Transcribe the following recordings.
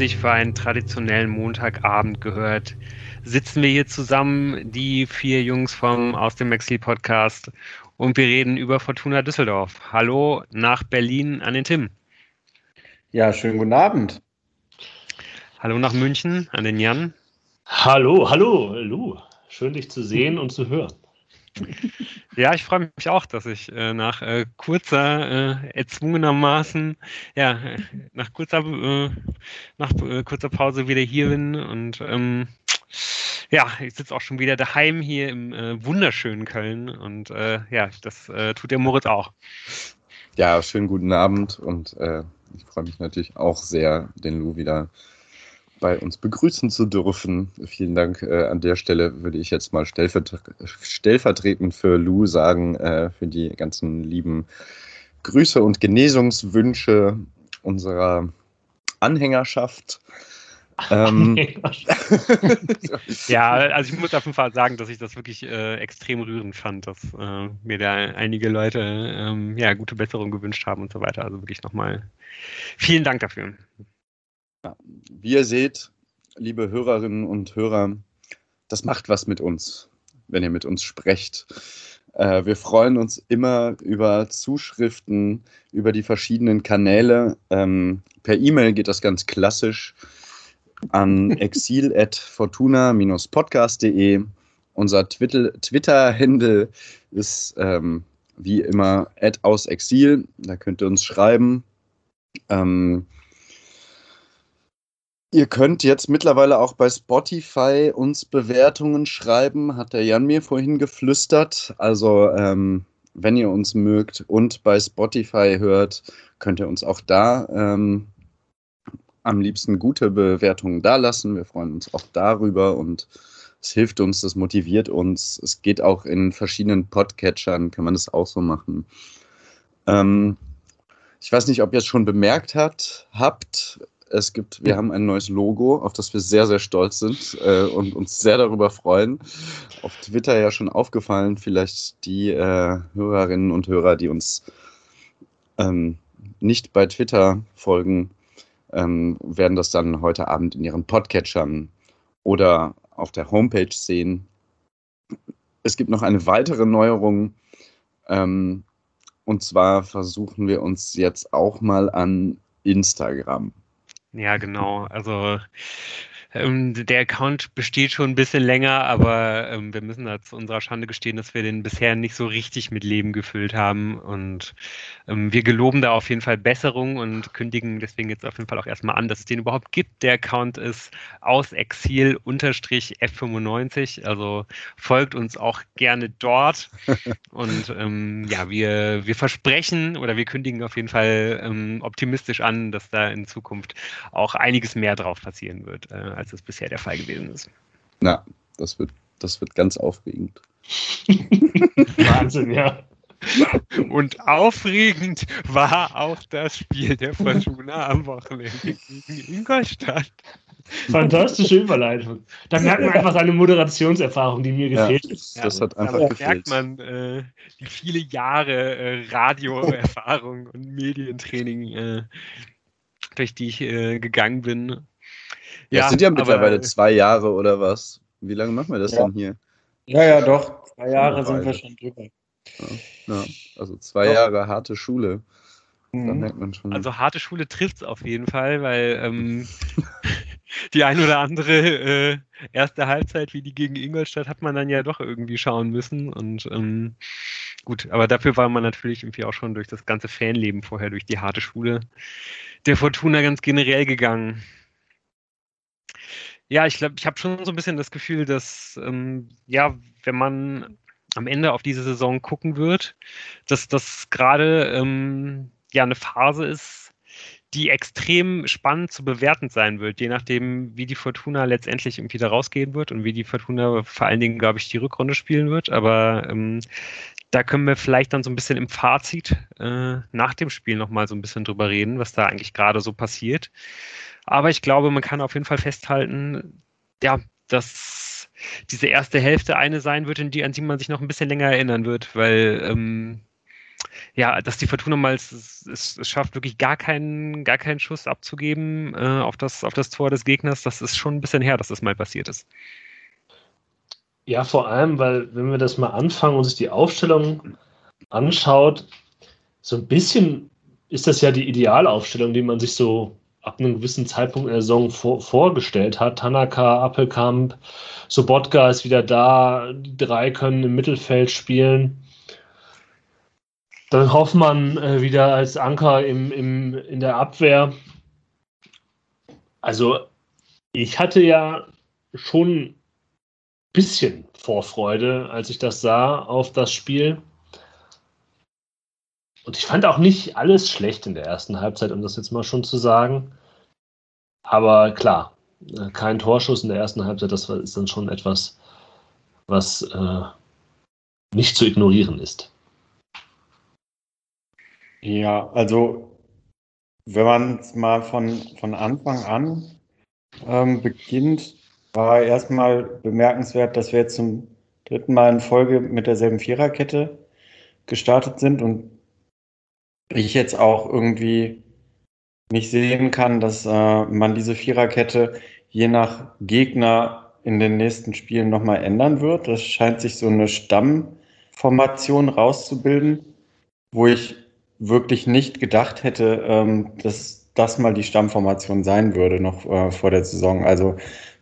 sich für einen traditionellen Montagabend gehört, sitzen wir hier zusammen, die vier Jungs vom Aus dem Exil Podcast, und wir reden über Fortuna Düsseldorf. Hallo nach Berlin an den Tim. Ja, schönen guten Abend. Hallo nach München an den Jan. Hallo, hallo, Lu. Schön, dich zu sehen und zu hören. Ja, ich freue mich auch, dass ich äh, nach äh, kurzer, äh, erzwungenermaßen, ja, nach kurzer, äh, nach äh, kurzer Pause wieder hier bin und ähm, ja, ich sitze auch schon wieder daheim hier im äh, wunderschönen Köln und ja, das tut der Moritz auch. Ja, schönen guten Abend und ich freue mich natürlich auch sehr, den Lou wieder bei uns begrüßen zu dürfen. Vielen Dank äh, an der Stelle, würde ich jetzt mal stellvertret stellvertretend für Lou sagen, äh, für die ganzen lieben Grüße und Genesungswünsche unserer Anhängerschaft. Ähm, ja, also ich muss auf jeden Fall sagen, dass ich das wirklich äh, extrem rührend fand, dass äh, mir da einige Leute ähm, ja, gute Besserung gewünscht haben und so weiter. Also wirklich nochmal vielen Dank dafür. Ja, wie ihr seht, liebe Hörerinnen und Hörer, das macht was mit uns, wenn ihr mit uns sprecht. Äh, wir freuen uns immer über Zuschriften, über die verschiedenen Kanäle. Ähm, per E-Mail geht das ganz klassisch an exil.fortuna-podcast.de. Unser Twitter-Handle ist ähm, wie immer aus Exil. Da könnt ihr uns schreiben. Ähm, Ihr könnt jetzt mittlerweile auch bei Spotify uns Bewertungen schreiben, hat der Jan mir vorhin geflüstert. Also, ähm, wenn ihr uns mögt und bei Spotify hört, könnt ihr uns auch da ähm, am liebsten gute Bewertungen dalassen. Wir freuen uns auch darüber und es hilft uns, das motiviert uns. Es geht auch in verschiedenen Podcatchern, kann man das auch so machen. Ähm, ich weiß nicht, ob ihr es schon bemerkt hat, habt. Es gibt, wir haben ein neues Logo, auf das wir sehr, sehr stolz sind äh, und uns sehr darüber freuen. Auf Twitter ja schon aufgefallen, vielleicht die äh, Hörerinnen und Hörer, die uns ähm, nicht bei Twitter folgen, ähm, werden das dann heute Abend in ihren Podcatchern oder auf der Homepage sehen. Es gibt noch eine weitere Neuerung. Ähm, und zwar versuchen wir uns jetzt auch mal an Instagram. Ja, genau. Also ähm, der Account besteht schon ein bisschen länger, aber ähm, wir müssen da zu unserer Schande gestehen, dass wir den bisher nicht so richtig mit Leben gefüllt haben. Und ähm, wir geloben da auf jeden Fall Besserung und kündigen deswegen jetzt auf jeden Fall auch erstmal an, dass es den überhaupt gibt. Der Account ist aus Exil F95. Also folgt uns auch gerne dort. und ähm, ja, wir, wir versprechen oder wir kündigen auf jeden Fall ähm, optimistisch an, dass da in Zukunft auch einiges mehr drauf passieren wird. Äh, als es bisher der Fall gewesen ist. Na, das wird, das wird ganz aufregend. Wahnsinn, ja. Und aufregend war auch das Spiel der Fortuna am Wochenende gegen Ingolstadt. Fantastische Überleitung. Da merkt man einfach seine Moderationserfahrung, die mir gefehlt ja, ist. Das hat einfach da gefehlt. Da merkt man äh, die viele Jahre äh, Radioerfahrung und Medientraining, äh, durch die ich äh, gegangen bin. Ja, das sind ja mittlerweile aber, zwei Jahre oder was? Wie lange machen wir das ja. denn hier? Ja, ja, doch. Zwei Jahre sind wir schon drüber. Ja, ja. Also zwei doch. Jahre harte Schule. Mhm. merkt man schon. Also harte Schule trifft es auf jeden Fall, weil ähm, die ein oder andere äh, erste Halbzeit wie die gegen Ingolstadt hat man dann ja doch irgendwie schauen müssen. Und ähm, gut, aber dafür war man natürlich irgendwie auch schon durch das ganze Fanleben vorher, durch die harte Schule der Fortuna ganz generell gegangen. Ja, ich glaube, ich habe schon so ein bisschen das Gefühl, dass, ähm, ja, wenn man am Ende auf diese Saison gucken wird, dass das gerade ähm, ja eine Phase ist, die extrem spannend zu bewerten sein wird, je nachdem, wie die Fortuna letztendlich irgendwie da rausgehen wird und wie die Fortuna vor allen Dingen, glaube ich, die Rückrunde spielen wird. Aber ähm, da können wir vielleicht dann so ein bisschen im Fazit äh, nach dem Spiel nochmal so ein bisschen drüber reden, was da eigentlich gerade so passiert. Aber ich glaube, man kann auf jeden Fall festhalten, ja, dass diese erste Hälfte eine sein wird, in die, an die man sich noch ein bisschen länger erinnern wird, weil ähm, ja, dass die Fortuna mal es, es, es, schafft, wirklich gar keinen, gar keinen Schuss abzugeben äh, auf, das, auf das Tor des Gegners, das ist schon ein bisschen her, dass das mal passiert ist. Ja, vor allem, weil, wenn wir das mal anfangen und sich die Aufstellung anschaut, so ein bisschen ist das ja die Idealaufstellung, die man sich so ab einem gewissen Zeitpunkt in der Saison vor, vorgestellt hat. Tanaka, Appelkamp, Sobotka ist wieder da, die drei können im Mittelfeld spielen. Dann Hoffmann äh, wieder als Anker im, im, in der Abwehr. Also, ich hatte ja schon ein bisschen Vorfreude, als ich das sah, auf das Spiel. Und ich fand auch nicht alles schlecht in der ersten Halbzeit, um das jetzt mal schon zu sagen. Aber klar, äh, kein Torschuss in der ersten Halbzeit, das ist dann schon etwas, was äh, nicht zu ignorieren ist. Ja, also wenn man es mal von, von Anfang an ähm, beginnt, war erstmal bemerkenswert, dass wir jetzt zum dritten Mal in Folge mit derselben Viererkette gestartet sind und ich jetzt auch irgendwie nicht sehen kann, dass äh, man diese Viererkette je nach Gegner in den nächsten Spielen nochmal ändern wird. Das scheint sich so eine Stammformation rauszubilden, wo ich wirklich nicht gedacht hätte, ähm, dass das mal die Stammformation sein würde, noch äh, vor der Saison. Also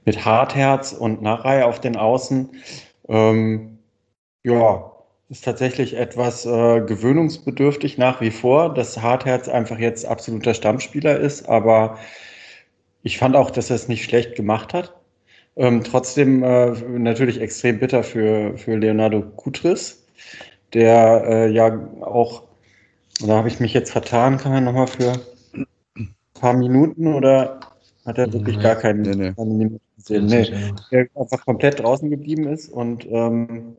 mit Hartherz und Narei auf den Außen. Ähm, ja, ist tatsächlich etwas äh, gewöhnungsbedürftig nach wie vor, dass Hartherz einfach jetzt absoluter Stammspieler ist, aber ich fand auch, dass er es nicht schlecht gemacht hat. Ähm, trotzdem äh, natürlich extrem bitter für, für Leonardo Kutris, der äh, ja auch, da habe ich mich jetzt vertan, kann man nochmal für ein paar Minuten oder hat er wirklich nee, gar keine, nee, nee. Minuten gesehen? Nee, der einfach komplett draußen geblieben ist und ähm,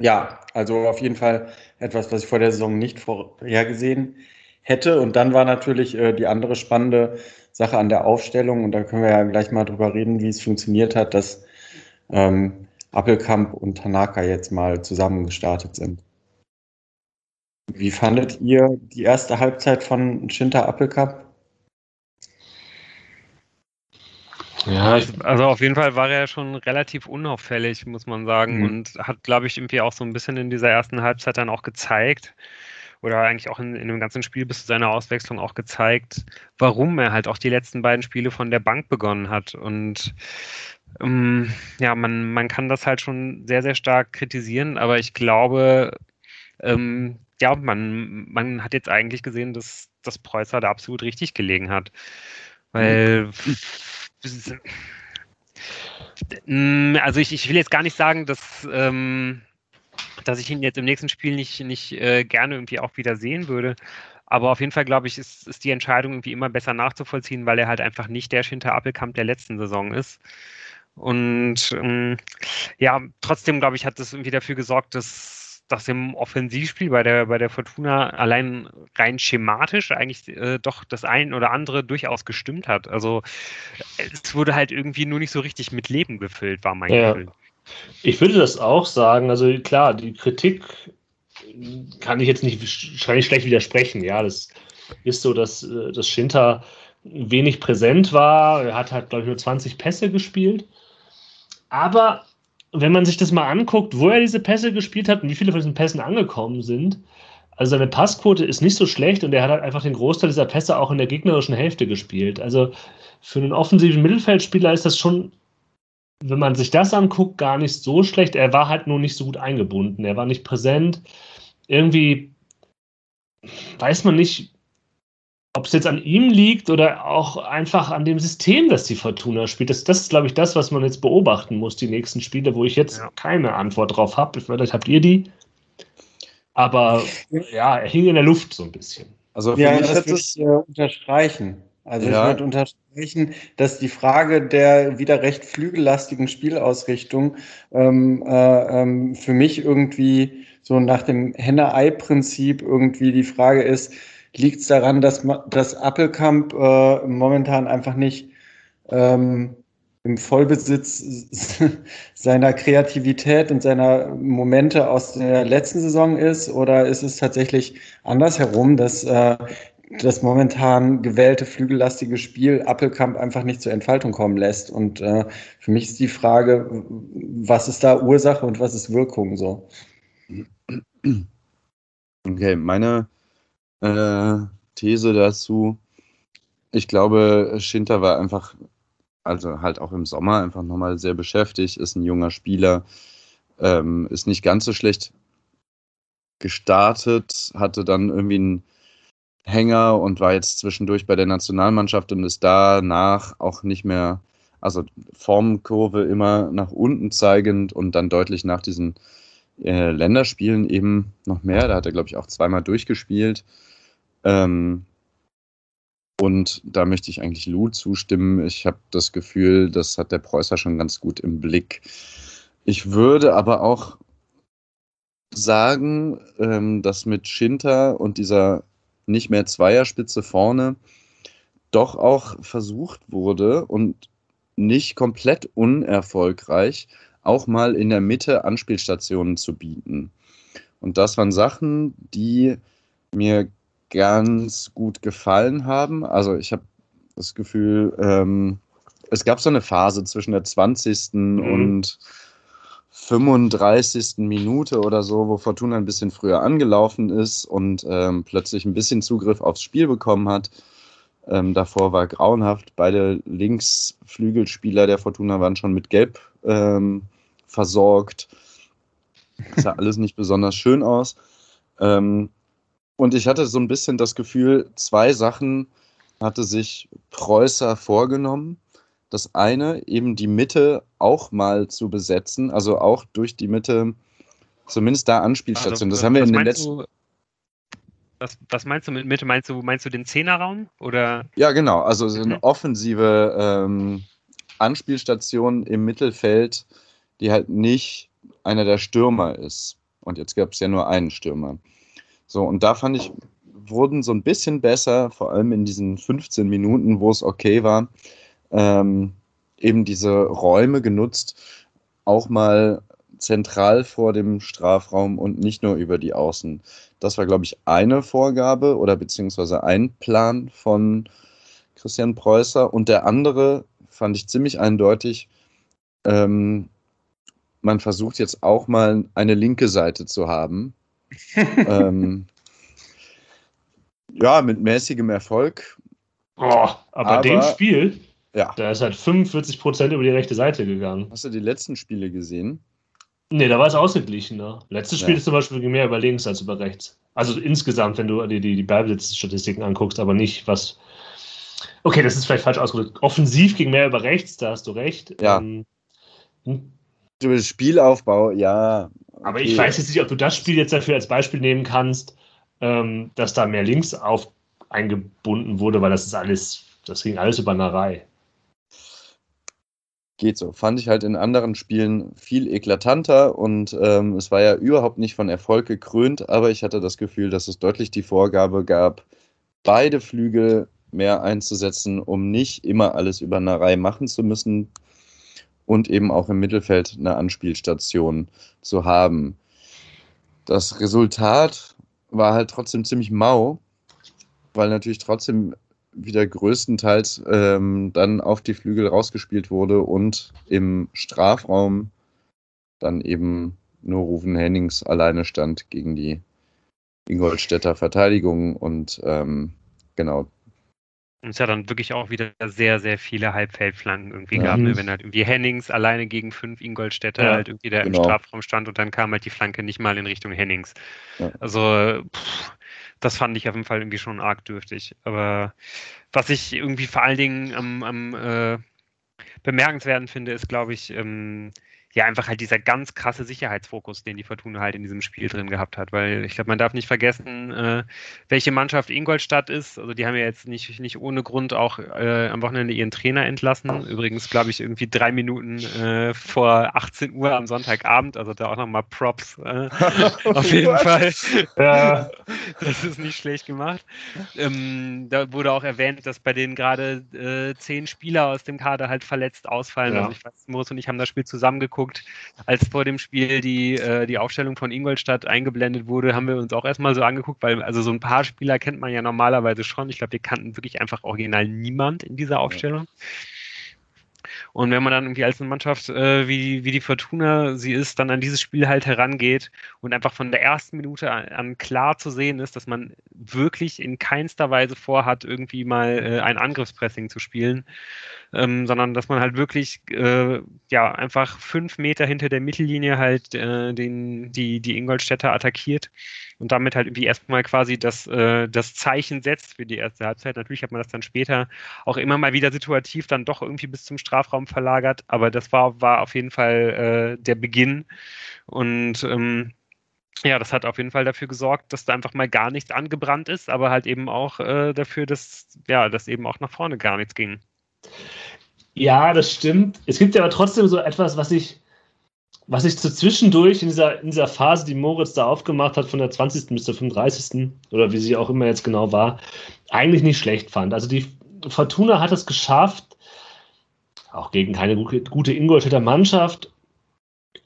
ja, also auf jeden Fall etwas, was ich vor der Saison nicht vorhergesehen hätte. Und dann war natürlich äh, die andere spannende Sache an der Aufstellung, und da können wir ja gleich mal drüber reden, wie es funktioniert hat, dass ähm, Appelkamp und Tanaka jetzt mal zusammen gestartet sind. Wie fandet ihr die erste Halbzeit von Shinta Appelkamp? Ja, ich, also auf jeden Fall war er schon relativ unauffällig, muss man sagen, mhm. und hat, glaube ich, irgendwie auch so ein bisschen in dieser ersten Halbzeit dann auch gezeigt, oder eigentlich auch in, in dem ganzen Spiel bis zu seiner Auswechslung auch gezeigt, warum er halt auch die letzten beiden Spiele von der Bank begonnen hat. Und ähm, ja, man, man kann das halt schon sehr, sehr stark kritisieren, aber ich glaube, ähm, ja, man, man hat jetzt eigentlich gesehen, dass, dass Preußer da absolut richtig gelegen hat. Weil mhm. Mm, also ich, ich will jetzt gar nicht sagen, dass, ähm, dass ich ihn jetzt im nächsten Spiel nicht, nicht äh, gerne irgendwie auch wieder sehen würde. Aber auf jeden Fall, glaube ich, ist, ist die Entscheidung irgendwie immer besser nachzuvollziehen, weil er halt einfach nicht der Schinter Appelkamp der letzten Saison ist. Und ähm, ja, trotzdem, glaube ich, hat das irgendwie dafür gesorgt, dass dass im Offensivspiel bei der, bei der Fortuna allein rein schematisch eigentlich äh, doch das ein oder andere durchaus gestimmt hat. Also es wurde halt irgendwie nur nicht so richtig mit Leben gefüllt, war mein ja. Gefühl. Ich würde das auch sagen. Also klar, die Kritik kann ich jetzt nicht wahrscheinlich schlecht widersprechen. Ja, das ist so, dass, äh, dass Schinter wenig präsent war. Er hat halt, glaube ich, nur 20 Pässe gespielt. Aber wenn man sich das mal anguckt, wo er diese Pässe gespielt hat und wie viele von diesen Pässen angekommen sind, also seine Passquote ist nicht so schlecht und er hat halt einfach den Großteil dieser Pässe auch in der gegnerischen Hälfte gespielt. Also für einen offensiven Mittelfeldspieler ist das schon, wenn man sich das anguckt, gar nicht so schlecht. Er war halt nur nicht so gut eingebunden. Er war nicht präsent. Irgendwie weiß man nicht, ob es jetzt an ihm liegt oder auch einfach an dem System, das die Fortuna spielt. Das, das ist, glaube ich, das, was man jetzt beobachten muss, die nächsten Spiele, wo ich jetzt ja. keine Antwort drauf habe. Vielleicht habt ihr die. Aber ja, er hing in der Luft so ein bisschen. Also ja, das würde ich äh, unterstreichen. Also ja. ich würde unterstreichen, dass die Frage der wieder recht flügellastigen Spielausrichtung ähm, äh, ähm, für mich irgendwie so nach dem Henne-Ei-Prinzip irgendwie die Frage ist, Liegt es daran, dass, dass Appelkamp äh, momentan einfach nicht ähm, im Vollbesitz seiner Kreativität und seiner Momente aus der letzten Saison ist? Oder ist es tatsächlich andersherum, dass äh, das momentan gewählte flügellastige Spiel Appelkamp einfach nicht zur Entfaltung kommen lässt? Und äh, für mich ist die Frage, was ist da Ursache und was ist Wirkung so? Okay, meine äh, These dazu, ich glaube, Schinter war einfach also halt auch im Sommer einfach nochmal sehr beschäftigt, ist ein junger Spieler, ähm, ist nicht ganz so schlecht gestartet, hatte dann irgendwie einen Hänger und war jetzt zwischendurch bei der Nationalmannschaft und ist danach auch nicht mehr, also Formkurve immer nach unten zeigend und dann deutlich nach diesen äh, Länderspielen eben noch mehr. Da hat er, glaube ich, auch zweimal durchgespielt. Ähm, und da möchte ich eigentlich Lou zustimmen. Ich habe das Gefühl, das hat der Preußer schon ganz gut im Blick. Ich würde aber auch sagen, ähm, dass mit Schinter und dieser nicht mehr Zweierspitze vorne doch auch versucht wurde und nicht komplett unerfolgreich, auch mal in der Mitte Anspielstationen zu bieten. Und das waren Sachen, die mir ganz gut gefallen haben. Also ich habe das Gefühl, ähm, es gab so eine Phase zwischen der 20. Mhm. und 35. Minute oder so, wo Fortuna ein bisschen früher angelaufen ist und ähm, plötzlich ein bisschen Zugriff aufs Spiel bekommen hat. Ähm, davor war grauenhaft. Beide Linksflügelspieler der Fortuna waren schon mit Gelb ähm, versorgt. Sah alles nicht besonders schön aus. Ähm, und ich hatte so ein bisschen das Gefühl, zwei Sachen hatte sich Preußer vorgenommen. Das eine, eben die Mitte auch mal zu besetzen, also auch durch die Mitte, zumindest da Anspielstationen. Also, das haben wir in den letzten. Du, was, was, meinst du mit Mitte? Meinst du, meinst du den Zehnerraum? Oder? Ja, genau. Also so eine mhm. offensive ähm, Anspielstation im Mittelfeld, die halt nicht einer der Stürmer ist. Und jetzt gab es ja nur einen Stürmer. So, und da fand ich, wurden so ein bisschen besser, vor allem in diesen 15 Minuten, wo es okay war, ähm, eben diese Räume genutzt, auch mal zentral vor dem Strafraum und nicht nur über die Außen. Das war, glaube ich, eine Vorgabe oder beziehungsweise ein Plan von Christian Preußer. Und der andere fand ich ziemlich eindeutig. Ähm, man versucht jetzt auch mal eine linke Seite zu haben, ähm, ja, mit mäßigem Erfolg. Oh, aber, aber dem Spiel, ja. da ist halt 45 Prozent über die rechte Seite gegangen. Hast du die letzten Spiele gesehen? Nee, da war es ausgeglichener. Letztes Spiel ja. ist zum Beispiel mehr über links als über rechts. Also insgesamt, wenn du die, die, die Ballbesitzstatistiken anguckst, aber nicht was. Okay, das ist vielleicht falsch ausgedrückt. Offensiv ging mehr über rechts, da hast du recht. Ja. Ähm, hm. Spielaufbau, ja. Aber ich weiß jetzt nicht, ob du das Spiel jetzt dafür als Beispiel nehmen kannst, ähm, dass da mehr links auf eingebunden wurde, weil das ist alles, das ging alles über Narei. Geht so. Fand ich halt in anderen Spielen viel eklatanter und ähm, es war ja überhaupt nicht von Erfolg gekrönt, aber ich hatte das Gefühl, dass es deutlich die Vorgabe gab, beide Flügel mehr einzusetzen, um nicht immer alles über Narei machen zu müssen, und eben auch im Mittelfeld eine Anspielstation zu haben. Das Resultat war halt trotzdem ziemlich mau, weil natürlich trotzdem wieder größtenteils ähm, dann auf die Flügel rausgespielt wurde und im Strafraum dann eben nur Rufen Hennings alleine stand gegen die Ingolstädter Verteidigung und ähm, genau und es ja dann wirklich auch wieder sehr, sehr viele Halbfeldflanken irgendwie ja. gab. Ne? Wenn halt irgendwie Hennings alleine gegen fünf Ingolstädter ja, halt irgendwie da genau. im Strafraum stand und dann kam halt die Flanke nicht mal in Richtung Hennings. Ja. Also pff, das fand ich auf jeden Fall irgendwie schon arg dürftig. Aber was ich irgendwie vor allen Dingen am, am äh, bemerkenswerten finde, ist, glaube ich, ähm, ja, einfach halt dieser ganz krasse Sicherheitsfokus, den die Fortuna halt in diesem Spiel drin gehabt hat. Weil ich glaube, man darf nicht vergessen, äh, welche Mannschaft Ingolstadt ist. Also die haben ja jetzt nicht, nicht ohne Grund auch äh, am Wochenende ihren Trainer entlassen. Übrigens, glaube ich, irgendwie drei Minuten äh, vor 18 Uhr am Sonntagabend. Also da auch nochmal Props. Äh, auf jeden Fall. Ja. Das ist nicht schlecht gemacht. Ähm, da wurde auch erwähnt, dass bei denen gerade äh, zehn Spieler aus dem Kader halt verletzt ausfallen. Ja. Also ich weiß, Moritz und ich haben das Spiel zusammengeguckt angeguckt. Als vor dem Spiel die, äh, die Aufstellung von Ingolstadt eingeblendet wurde, haben wir uns auch erstmal so angeguckt, weil also so ein paar Spieler kennt man ja normalerweise schon. Ich glaube, wir kannten wirklich einfach original niemand in dieser Aufstellung. Ja. Und wenn man dann irgendwie als eine Mannschaft äh, wie, wie die Fortuna sie ist, dann an dieses Spiel halt herangeht und einfach von der ersten Minute an, klar zu sehen ist, dass man wirklich in keinster Weise vorhat, irgendwie mal äh, ein Angriffspressing zu spielen, ähm, sondern dass man halt wirklich äh, ja einfach fünf Meter hinter der Mittellinie halt äh, den, die, die Ingolstädter attackiert und damit halt irgendwie erstmal quasi das, äh, das Zeichen setzt für die erste Halbzeit. Natürlich hat man das dann später auch immer mal wieder situativ dann doch irgendwie bis zum Strafraum verlagert, aber das war, war auf jeden Fall äh, der Beginn und ähm, ja, das hat auf jeden Fall dafür gesorgt, dass da einfach mal gar nichts angebrannt ist, aber halt eben auch äh, dafür, dass, ja, dass eben auch nach vorne gar nichts ging. Ja, das stimmt. Es gibt ja aber trotzdem so etwas, was ich, was ich so zwischendurch in dieser, in dieser Phase, die Moritz da aufgemacht hat, von der 20. bis zur 35. oder wie sie auch immer jetzt genau war, eigentlich nicht schlecht fand. Also die Fortuna hat es geschafft, auch gegen keine gute Ingolstädter Mannschaft,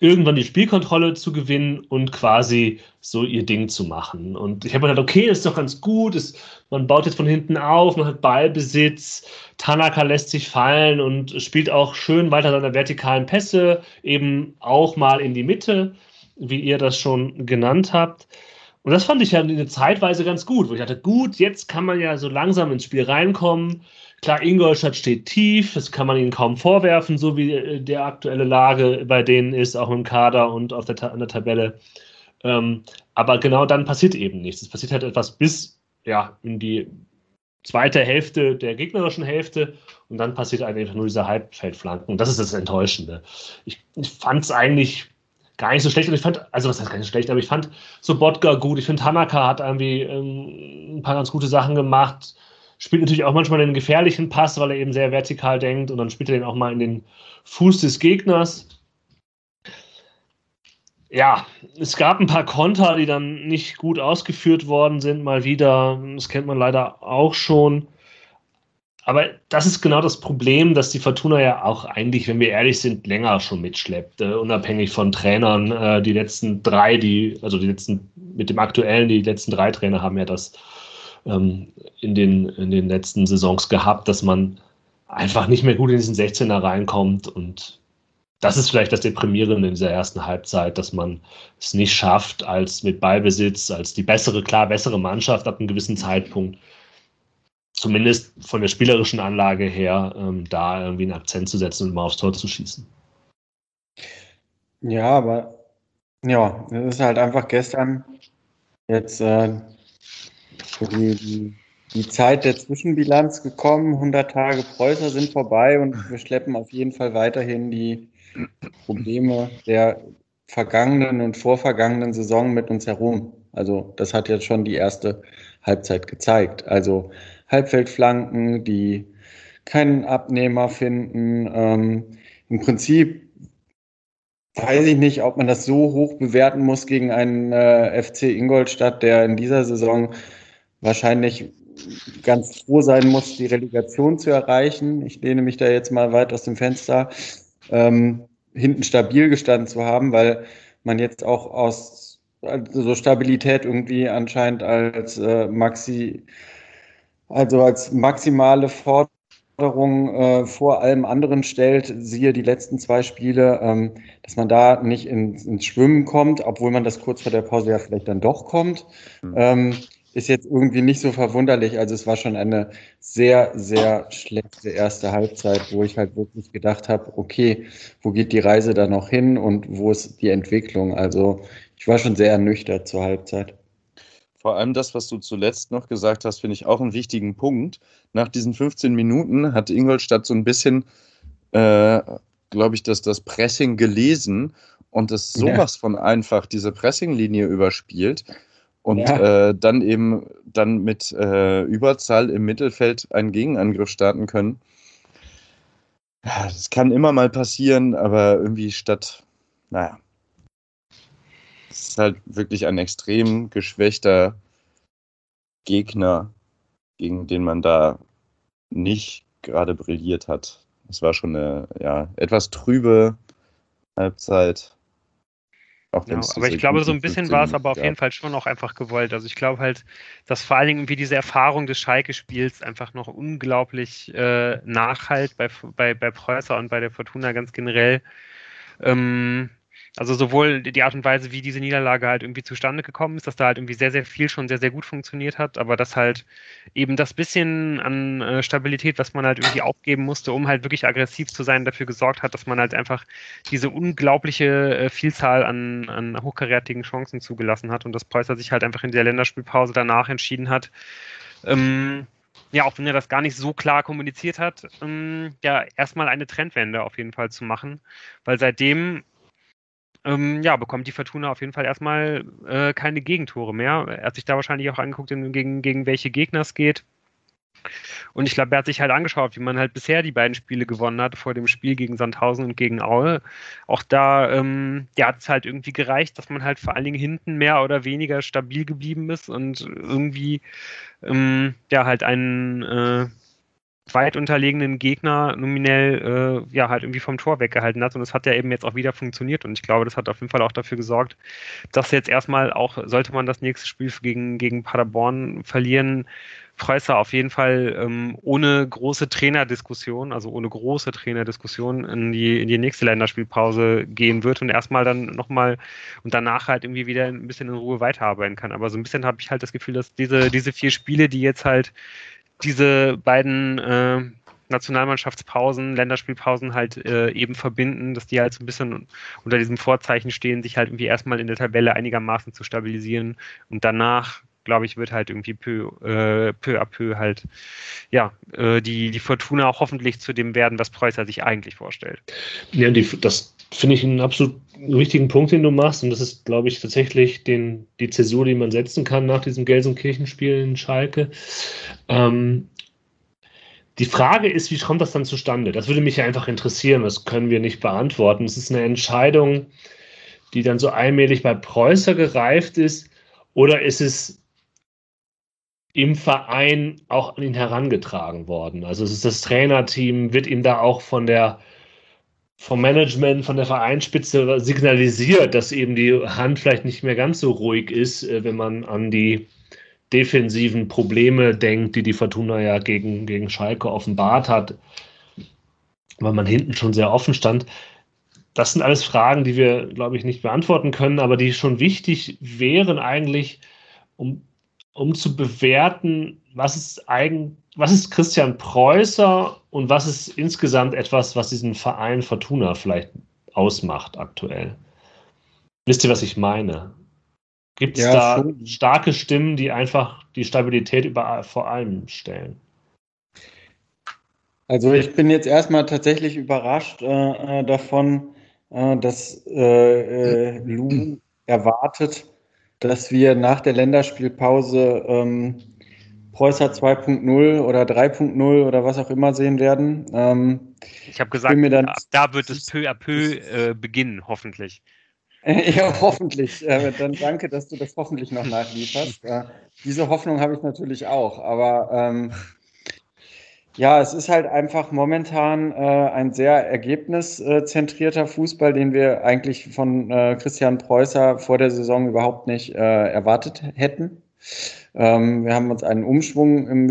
irgendwann die Spielkontrolle zu gewinnen und quasi so ihr Ding zu machen. Und ich habe mir gedacht, okay, ist doch ganz gut. Das, man baut jetzt von hinten auf, man hat Ballbesitz, Tanaka lässt sich fallen und spielt auch schön weiter seine vertikalen Pässe, eben auch mal in die Mitte, wie ihr das schon genannt habt. Und das fand ich ja eine Zeitweise ganz gut, wo ich dachte, gut, jetzt kann man ja so langsam ins Spiel reinkommen Klar, Ingolstadt steht tief, das kann man ihnen kaum vorwerfen, so wie äh, der aktuelle Lage bei denen ist, auch im Kader und auf der, an der Tabelle. Ähm, aber genau dann passiert eben nichts. Es passiert halt etwas bis ja, in die zweite Hälfte der gegnerischen Hälfte und dann passiert einfach nur diese Halbfeldflanken. Und das ist das Enttäuschende. Ich, ich fand es eigentlich gar nicht so schlecht und ich fand, also was heißt gar nicht so schlecht, aber ich fand Sobotka gut. Ich finde, Tanaka hat irgendwie ähm, ein paar ganz gute Sachen gemacht spielt natürlich auch manchmal den gefährlichen Pass, weil er eben sehr vertikal denkt und dann spielt er den auch mal in den Fuß des Gegners. Ja, es gab ein paar Konter, die dann nicht gut ausgeführt worden sind, mal wieder. Das kennt man leider auch schon. Aber das ist genau das Problem, dass die Fortuna ja auch eigentlich, wenn wir ehrlich sind, länger schon mitschleppt. Äh, unabhängig von Trainern. Äh, die letzten drei, die, also die letzten, mit dem aktuellen, die letzten drei Trainer haben ja das ähm, in, den, in den letzten Saisons gehabt, dass man einfach nicht mehr gut in diesen 16er reinkommt. Und das ist vielleicht das Deprimierende in dieser ersten Halbzeit, dass man es nicht schafft, als mit Ballbesitz, als die bessere, klar bessere Mannschaft ab einem gewissen Zeitpunkt, zumindest von der spielerischen Anlage her, ähm, da irgendwie einen Akzent zu setzen und mal aufs Tor zu schießen. Ja, aber ja, es ist halt einfach gestern jetzt äh, die, die, Zeit der Zwischenbilanz gekommen. 100 Tage Preußer sind vorbei und wir schleppen auf jeden Fall weiterhin die Probleme der vergangenen und vorvergangenen Saison mit uns herum. Also das hat jetzt schon die erste Halbzeit gezeigt. Also Halbfeldflanken, die keinen Abnehmer finden. Ähm, Im Prinzip weiß ich nicht, ob man das so hoch bewerten muss gegen einen äh, FC Ingolstadt, der in dieser Saison wahrscheinlich ganz froh sein muss, die Relegation zu erreichen. Ich lehne mich da jetzt mal weit aus dem Fenster, ähm, hinten stabil gestanden zu haben, weil man jetzt auch aus also so Stabilität irgendwie anscheinend als äh, Maxi, also als maximale Forderung äh, vor allem anderen stellt, siehe die letzten zwei Spiele, ähm, dass man da nicht ins, ins Schwimmen kommt, obwohl man das kurz vor der Pause ja vielleicht dann doch kommt. Mhm. Ähm, ist jetzt irgendwie nicht so verwunderlich. Also es war schon eine sehr, sehr schlechte erste Halbzeit, wo ich halt wirklich gedacht habe, okay, wo geht die Reise da noch hin und wo ist die Entwicklung? Also ich war schon sehr ernüchtert zur Halbzeit. Vor allem das, was du zuletzt noch gesagt hast, finde ich auch einen wichtigen Punkt. Nach diesen 15 Minuten hat Ingolstadt so ein bisschen äh, glaube ich, dass das Pressing gelesen und es sowas ja. von einfach diese Pressinglinie überspielt und ja. äh, dann eben dann mit äh, Überzahl im Mittelfeld einen Gegenangriff starten können. Ja, das kann immer mal passieren, aber irgendwie statt, naja, es ist halt wirklich ein extrem geschwächter Gegner, gegen den man da nicht gerade brilliert hat. Es war schon eine ja, etwas trübe Halbzeit. Ja, aber ich glaube, so ein bisschen war es aber auf jeden Fall schon auch einfach gewollt. Also ich glaube halt, dass vor allen Dingen irgendwie diese Erfahrung des Schalke-Spiels einfach noch unglaublich äh, nachhalt bei, bei, bei Preußer und bei der Fortuna ganz generell. Ähm, also sowohl die Art und Weise, wie diese Niederlage halt irgendwie zustande gekommen ist, dass da halt irgendwie sehr, sehr viel schon sehr, sehr gut funktioniert hat, aber dass halt eben das bisschen an äh, Stabilität, was man halt irgendwie aufgeben musste, um halt wirklich aggressiv zu sein, dafür gesorgt hat, dass man halt einfach diese unglaubliche äh, Vielzahl an, an hochkarätigen Chancen zugelassen hat und dass Preußer sich halt einfach in der Länderspielpause danach entschieden hat, ähm, ja, auch wenn er das gar nicht so klar kommuniziert hat, ähm, ja, erstmal eine Trendwende auf jeden Fall zu machen, weil seitdem ähm, ja, bekommt die Fortuna auf jeden Fall erstmal äh, keine Gegentore mehr. Er hat sich da wahrscheinlich auch angeguckt, gegen, gegen welche Gegner es geht. Und ich glaube, er hat sich halt angeschaut, wie man halt bisher die beiden Spiele gewonnen hat, vor dem Spiel gegen Sandhausen und gegen Aue. Auch da ähm, ja, hat es halt irgendwie gereicht, dass man halt vor allen Dingen hinten mehr oder weniger stabil geblieben ist und irgendwie ähm, ja halt einen äh, weit unterlegenen Gegner nominell äh, ja halt irgendwie vom Tor weggehalten hat. Und das hat ja eben jetzt auch wieder funktioniert. Und ich glaube, das hat auf jeden Fall auch dafür gesorgt, dass jetzt erstmal auch, sollte man das nächste Spiel gegen, gegen Paderborn verlieren, Preußer auf jeden Fall ähm, ohne große Trainerdiskussion, also ohne große Trainerdiskussion in die, in die nächste Länderspielpause gehen wird und erstmal dann nochmal und danach halt irgendwie wieder ein bisschen in Ruhe weiterarbeiten kann. Aber so ein bisschen habe ich halt das Gefühl, dass diese, diese vier Spiele, die jetzt halt diese beiden äh, Nationalmannschaftspausen, Länderspielpausen halt äh, eben verbinden, dass die halt so ein bisschen unter diesem Vorzeichen stehen, sich halt irgendwie erstmal in der Tabelle einigermaßen zu stabilisieren und danach glaube ich, wird halt irgendwie peu, äh, peu à peu halt, ja, äh, die, die Fortuna auch hoffentlich zu dem werden, was Preußer sich eigentlich vorstellt. Ja, die, das finde ich einen absolut richtigen Punkt, den du machst. Und das ist, glaube ich, tatsächlich den, die Zäsur, die man setzen kann nach diesem Gelsenkirchenspiel in Schalke. Ähm, die Frage ist, wie kommt das dann zustande? Das würde mich ja einfach interessieren. Das können wir nicht beantworten. Es ist eine Entscheidung, die dann so allmählich bei Preußer gereift ist. Oder ist es im Verein auch an ihn herangetragen worden? Also es ist das Trainerteam, wird ihm da auch von der vom Management, von der Vereinsspitze signalisiert, dass eben die Hand vielleicht nicht mehr ganz so ruhig ist, äh, wenn man an die defensiven Probleme denkt, die die Fortuna ja gegen, gegen Schalke offenbart hat, weil man hinten schon sehr offen stand. Das sind alles Fragen, die wir, glaube ich, nicht beantworten können, aber die schon wichtig wären eigentlich, um, um zu bewerten, was ist eigentlich was ist Christian Preußer und was ist insgesamt etwas, was diesen Verein Fortuna vielleicht ausmacht aktuell? Wisst ihr, was ich meine? Gibt es ja, da schon. starke Stimmen, die einfach die Stabilität über, vor allem stellen? Also ich bin jetzt erstmal tatsächlich überrascht äh, äh davon, äh, dass äh, äh Lu erwartet, dass wir nach der Länderspielpause ähm, Preußer 2.0 oder 3.0 oder was auch immer sehen werden. Ähm, ich habe gesagt, dann, da wird es peu à peu äh, beginnen, hoffentlich. ja, hoffentlich. Äh, dann danke, dass du das hoffentlich noch nachlieferst. Äh, diese Hoffnung habe ich natürlich auch. Aber ähm, ja, es ist halt einfach momentan äh, ein sehr ergebniszentrierter Fußball, den wir eigentlich von äh, Christian Preußer vor der Saison überhaupt nicht äh, erwartet hätten. Ähm, wir haben uns einen Umschwung im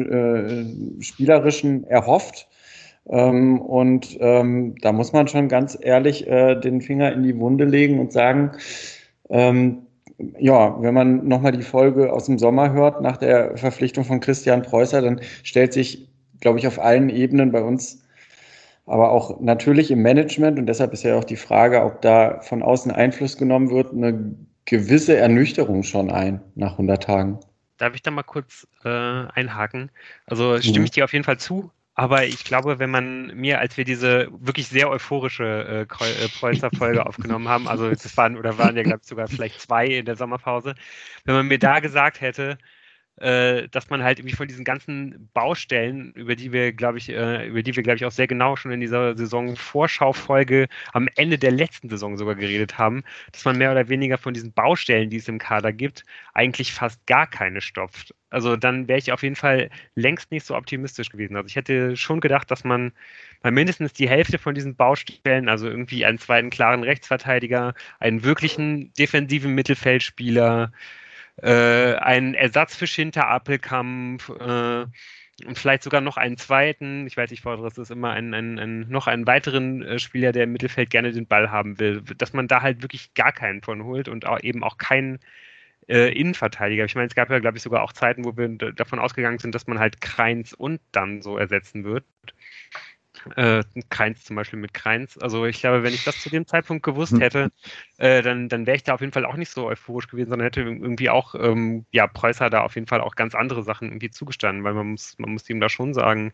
äh, Spielerischen erhofft. Ähm, und ähm, da muss man schon ganz ehrlich äh, den Finger in die Wunde legen und sagen, ähm, ja, wenn man nochmal die Folge aus dem Sommer hört, nach der Verpflichtung von Christian Preußer, dann stellt sich, glaube ich, auf allen Ebenen bei uns, aber auch natürlich im Management, und deshalb ist ja auch die Frage, ob da von außen Einfluss genommen wird, eine gewisse Ernüchterung schon ein nach 100 Tagen. Darf ich da mal kurz äh, einhaken? Also stimme mhm. ich dir auf jeden Fall zu, Aber ich glaube, wenn man mir, als wir diese wirklich sehr euphorische äh, äh Preußer-Folge aufgenommen haben, also das waren oder waren ja, glaube ich, sogar vielleicht zwei in der Sommerpause, wenn man mir da gesagt hätte, äh, dass man halt irgendwie von diesen ganzen Baustellen, über die wir, glaube ich, äh, über die wir, glaube ich, auch sehr genau schon in dieser Saison-Vorschau-Folge am Ende der letzten Saison sogar geredet haben, dass man mehr oder weniger von diesen Baustellen, die es im Kader gibt, eigentlich fast gar keine stopft. Also dann wäre ich auf jeden Fall längst nicht so optimistisch gewesen. Also ich hätte schon gedacht, dass man bei mindestens die Hälfte von diesen Baustellen, also irgendwie einen zweiten klaren Rechtsverteidiger, einen wirklichen defensiven Mittelfeldspieler, äh, einen Ersatz für Schinter Appelkamp äh, und vielleicht sogar noch einen zweiten. Ich weiß, ich fordere es immer einen, einen, einen, noch einen weiteren äh, Spieler, der im Mittelfeld gerne den Ball haben will, dass man da halt wirklich gar keinen von holt und auch eben auch keinen äh, Innenverteidiger. Ich meine, es gab ja, glaube ich, sogar auch Zeiten, wo wir davon ausgegangen sind, dass man halt Kreins und dann so ersetzen wird. Äh, Kreins zum Beispiel mit Kreins. Also ich glaube, wenn ich das zu dem Zeitpunkt gewusst hm. hätte, äh, dann, dann wäre ich da auf jeden Fall auch nicht so euphorisch gewesen, sondern hätte irgendwie auch, ähm, ja, Preußer da auf jeden Fall auch ganz andere Sachen irgendwie zugestanden, weil man muss, man muss ihm da schon sagen,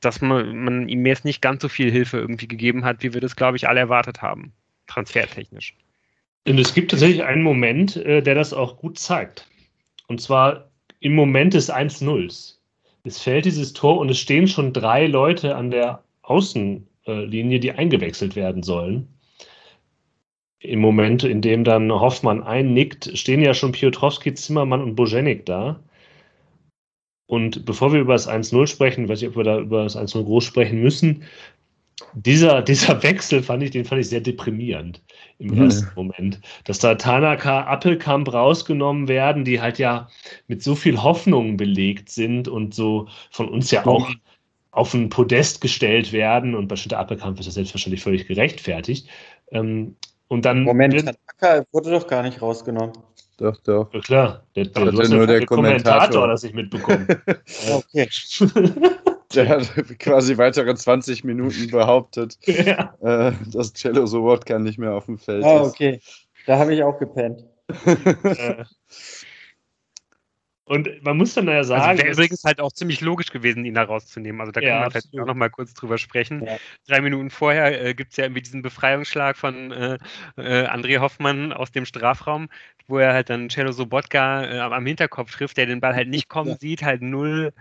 dass man, man ihm jetzt nicht ganz so viel Hilfe irgendwie gegeben hat, wie wir das, glaube ich, alle erwartet haben, transfertechnisch. Und es gibt tatsächlich einen Moment, äh, der das auch gut zeigt. Und zwar im Moment des 1-0. Es fällt dieses Tor und es stehen schon drei Leute an der Außenlinie, die eingewechselt werden sollen. Im Moment, in dem dann Hoffmann einnickt, stehen ja schon Piotrowski, Zimmermann und Bojenik da. Und bevor wir über das 1-0 sprechen, weiß ich, ob wir da über das 1-0 groß sprechen müssen, dieser, dieser Wechsel fand ich, den fand ich sehr deprimierend im mhm. ersten Moment. Dass da Tanaka, Appelkamp rausgenommen werden, die halt ja mit so viel Hoffnung belegt sind und so von uns ja auch auf ein Podest gestellt werden und bei Schütter Appelkamp ist das selbstverständlich völlig gerechtfertigt. Ähm, und dann Moment, Tanaka wurde doch gar nicht rausgenommen. Doch, doch. Ja, klar, der, der, der nur der Kommentator, Kommentator das ich mitbekommen. okay. der hat quasi weitere 20 Minuten behauptet, ja. äh, dass Cello Sobotka nicht mehr auf dem Feld ah, ist. Ah, okay. Da habe ich auch gepennt. Äh, und man muss dann ja also sagen. Also wäre übrigens halt auch ziemlich logisch gewesen, ihn da rauszunehmen. Also da können ja, wir vielleicht auch noch mal kurz drüber sprechen. Ja. Drei Minuten vorher äh, gibt es ja irgendwie diesen Befreiungsschlag von äh, äh, André Hoffmann aus dem Strafraum, wo er halt dann Cello Sobotka äh, am Hinterkopf trifft, der den Ball halt nicht kommen ja. sieht, halt null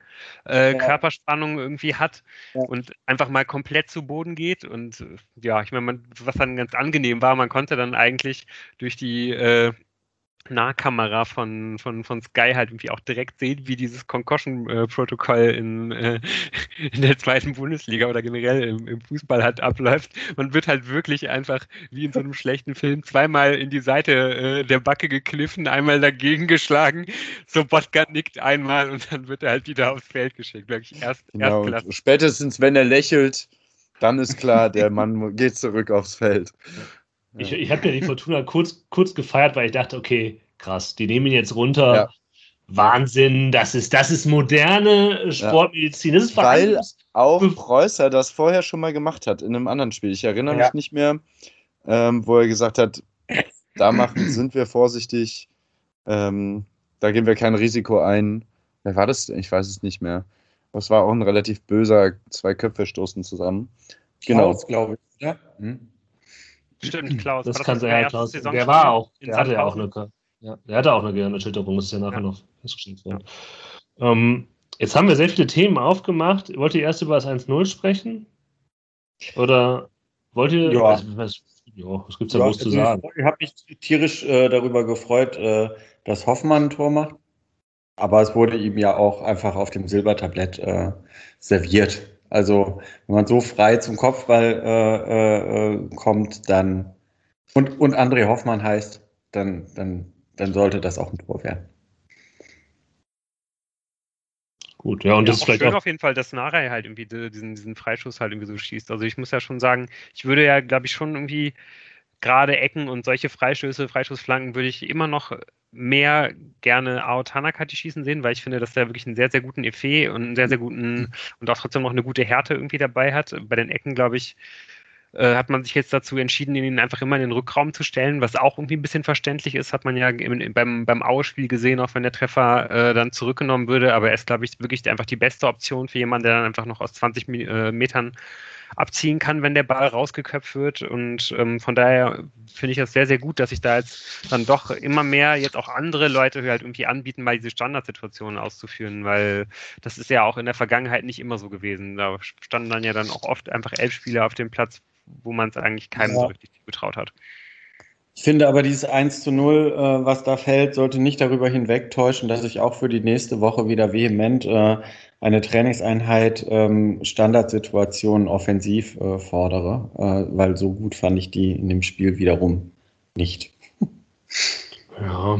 äh, Körperspannung irgendwie hat und einfach mal komplett zu Boden geht. Und äh, ja, ich meine, was dann ganz angenehm war, man konnte dann eigentlich durch die Nahkamera von, von, von Sky halt irgendwie auch direkt sehen, wie dieses Concussion-Protokoll in, äh, in der zweiten Bundesliga oder generell im, im, Fußball halt abläuft. Man wird halt wirklich einfach wie in so einem schlechten Film zweimal in die Seite äh, der Backe gekniffen, einmal dagegen geschlagen, so Botka nickt einmal und dann wird er halt wieder aufs Feld geschickt. Wirklich erst, genau, Spätestens, wenn er lächelt, dann ist klar, der Mann geht zurück aufs Feld. Ich, ich habe ja die Fortuna kurz, kurz gefeiert, weil ich dachte, okay, krass, die nehmen ihn jetzt runter. Ja. Wahnsinn, das ist, das ist moderne Sportmedizin. Das ist Weil auch Preußer das vorher schon mal gemacht hat in einem anderen Spiel. Ich erinnere ja. mich nicht mehr, ähm, wo er gesagt hat, da machen, sind wir vorsichtig, ähm, da gehen wir kein Risiko ein. Wer war das? Ich weiß es nicht mehr. Das war auch ein relativ böser, zwei Köpfe stoßen zusammen. Genau. glaube ich. Ja. Hm. Stimmt, Klaus. Das, das kann sein, ja, Klaus. Der war auch, der hatte ja auch eine, ja, der hatte auch eine Gehirnerschütterung, das ist ja nachher ja. noch festgestellt werden. Ja. Ähm, jetzt haben wir sehr viele Themen aufgemacht. Wollt ihr erst über das 1-0 sprechen? Oder wollt ihr. Ja. Was, was, ja, was gibt es da ja, groß zu sagen? Ich habe mich tierisch äh, darüber gefreut, äh, dass Hoffmann ein Tor macht. Aber es wurde ihm ja auch einfach auf dem Silbertablett äh, serviert. Also wenn man so frei zum Kopfball äh, äh, äh, kommt, dann und, und André Hoffmann heißt, dann, dann, dann sollte das auch ein Tor werden. Gut, ja, und ja, das ist vielleicht schön auch auf jeden Fall, dass Narei halt irgendwie diesen, diesen Freischuss halt irgendwie so schießt. Also ich muss ja schon sagen, ich würde ja, glaube ich, schon irgendwie gerade Ecken und solche Freistöße, Freischussflanken würde ich immer noch mehr gerne Ao Tanakati schießen sehen, weil ich finde, dass er wirklich einen sehr, sehr guten Effet und einen sehr, sehr guten und auch trotzdem noch eine gute Härte irgendwie dabei hat. Bei den Ecken, glaube ich, äh, hat man sich jetzt dazu entschieden, ihn einfach immer in den Rückraum zu stellen, was auch irgendwie ein bisschen verständlich ist, hat man ja im, beim, beim Aue-Spiel gesehen, auch wenn der Treffer äh, dann zurückgenommen würde. Aber er ist, glaube ich, wirklich einfach die beste Option für jemanden, der dann einfach noch aus 20 äh, Metern abziehen kann, wenn der Ball rausgeköpft wird. Und ähm, von daher finde ich das sehr, sehr gut, dass sich da jetzt dann doch immer mehr jetzt auch andere Leute halt irgendwie anbieten, mal diese Standardsituationen auszuführen, weil das ist ja auch in der Vergangenheit nicht immer so gewesen. Da standen dann ja dann auch oft einfach elf Spieler auf dem Platz, wo man es eigentlich keinem ja. so richtig getraut hat. Ich finde aber dieses 1 zu 0, äh, was da fällt, sollte nicht darüber hinwegtäuschen, dass ich auch für die nächste Woche wieder vehement äh, eine Trainingseinheit ähm, Standardsituationen offensiv äh, fordere, äh, weil so gut fand ich die in dem Spiel wiederum nicht. Ja.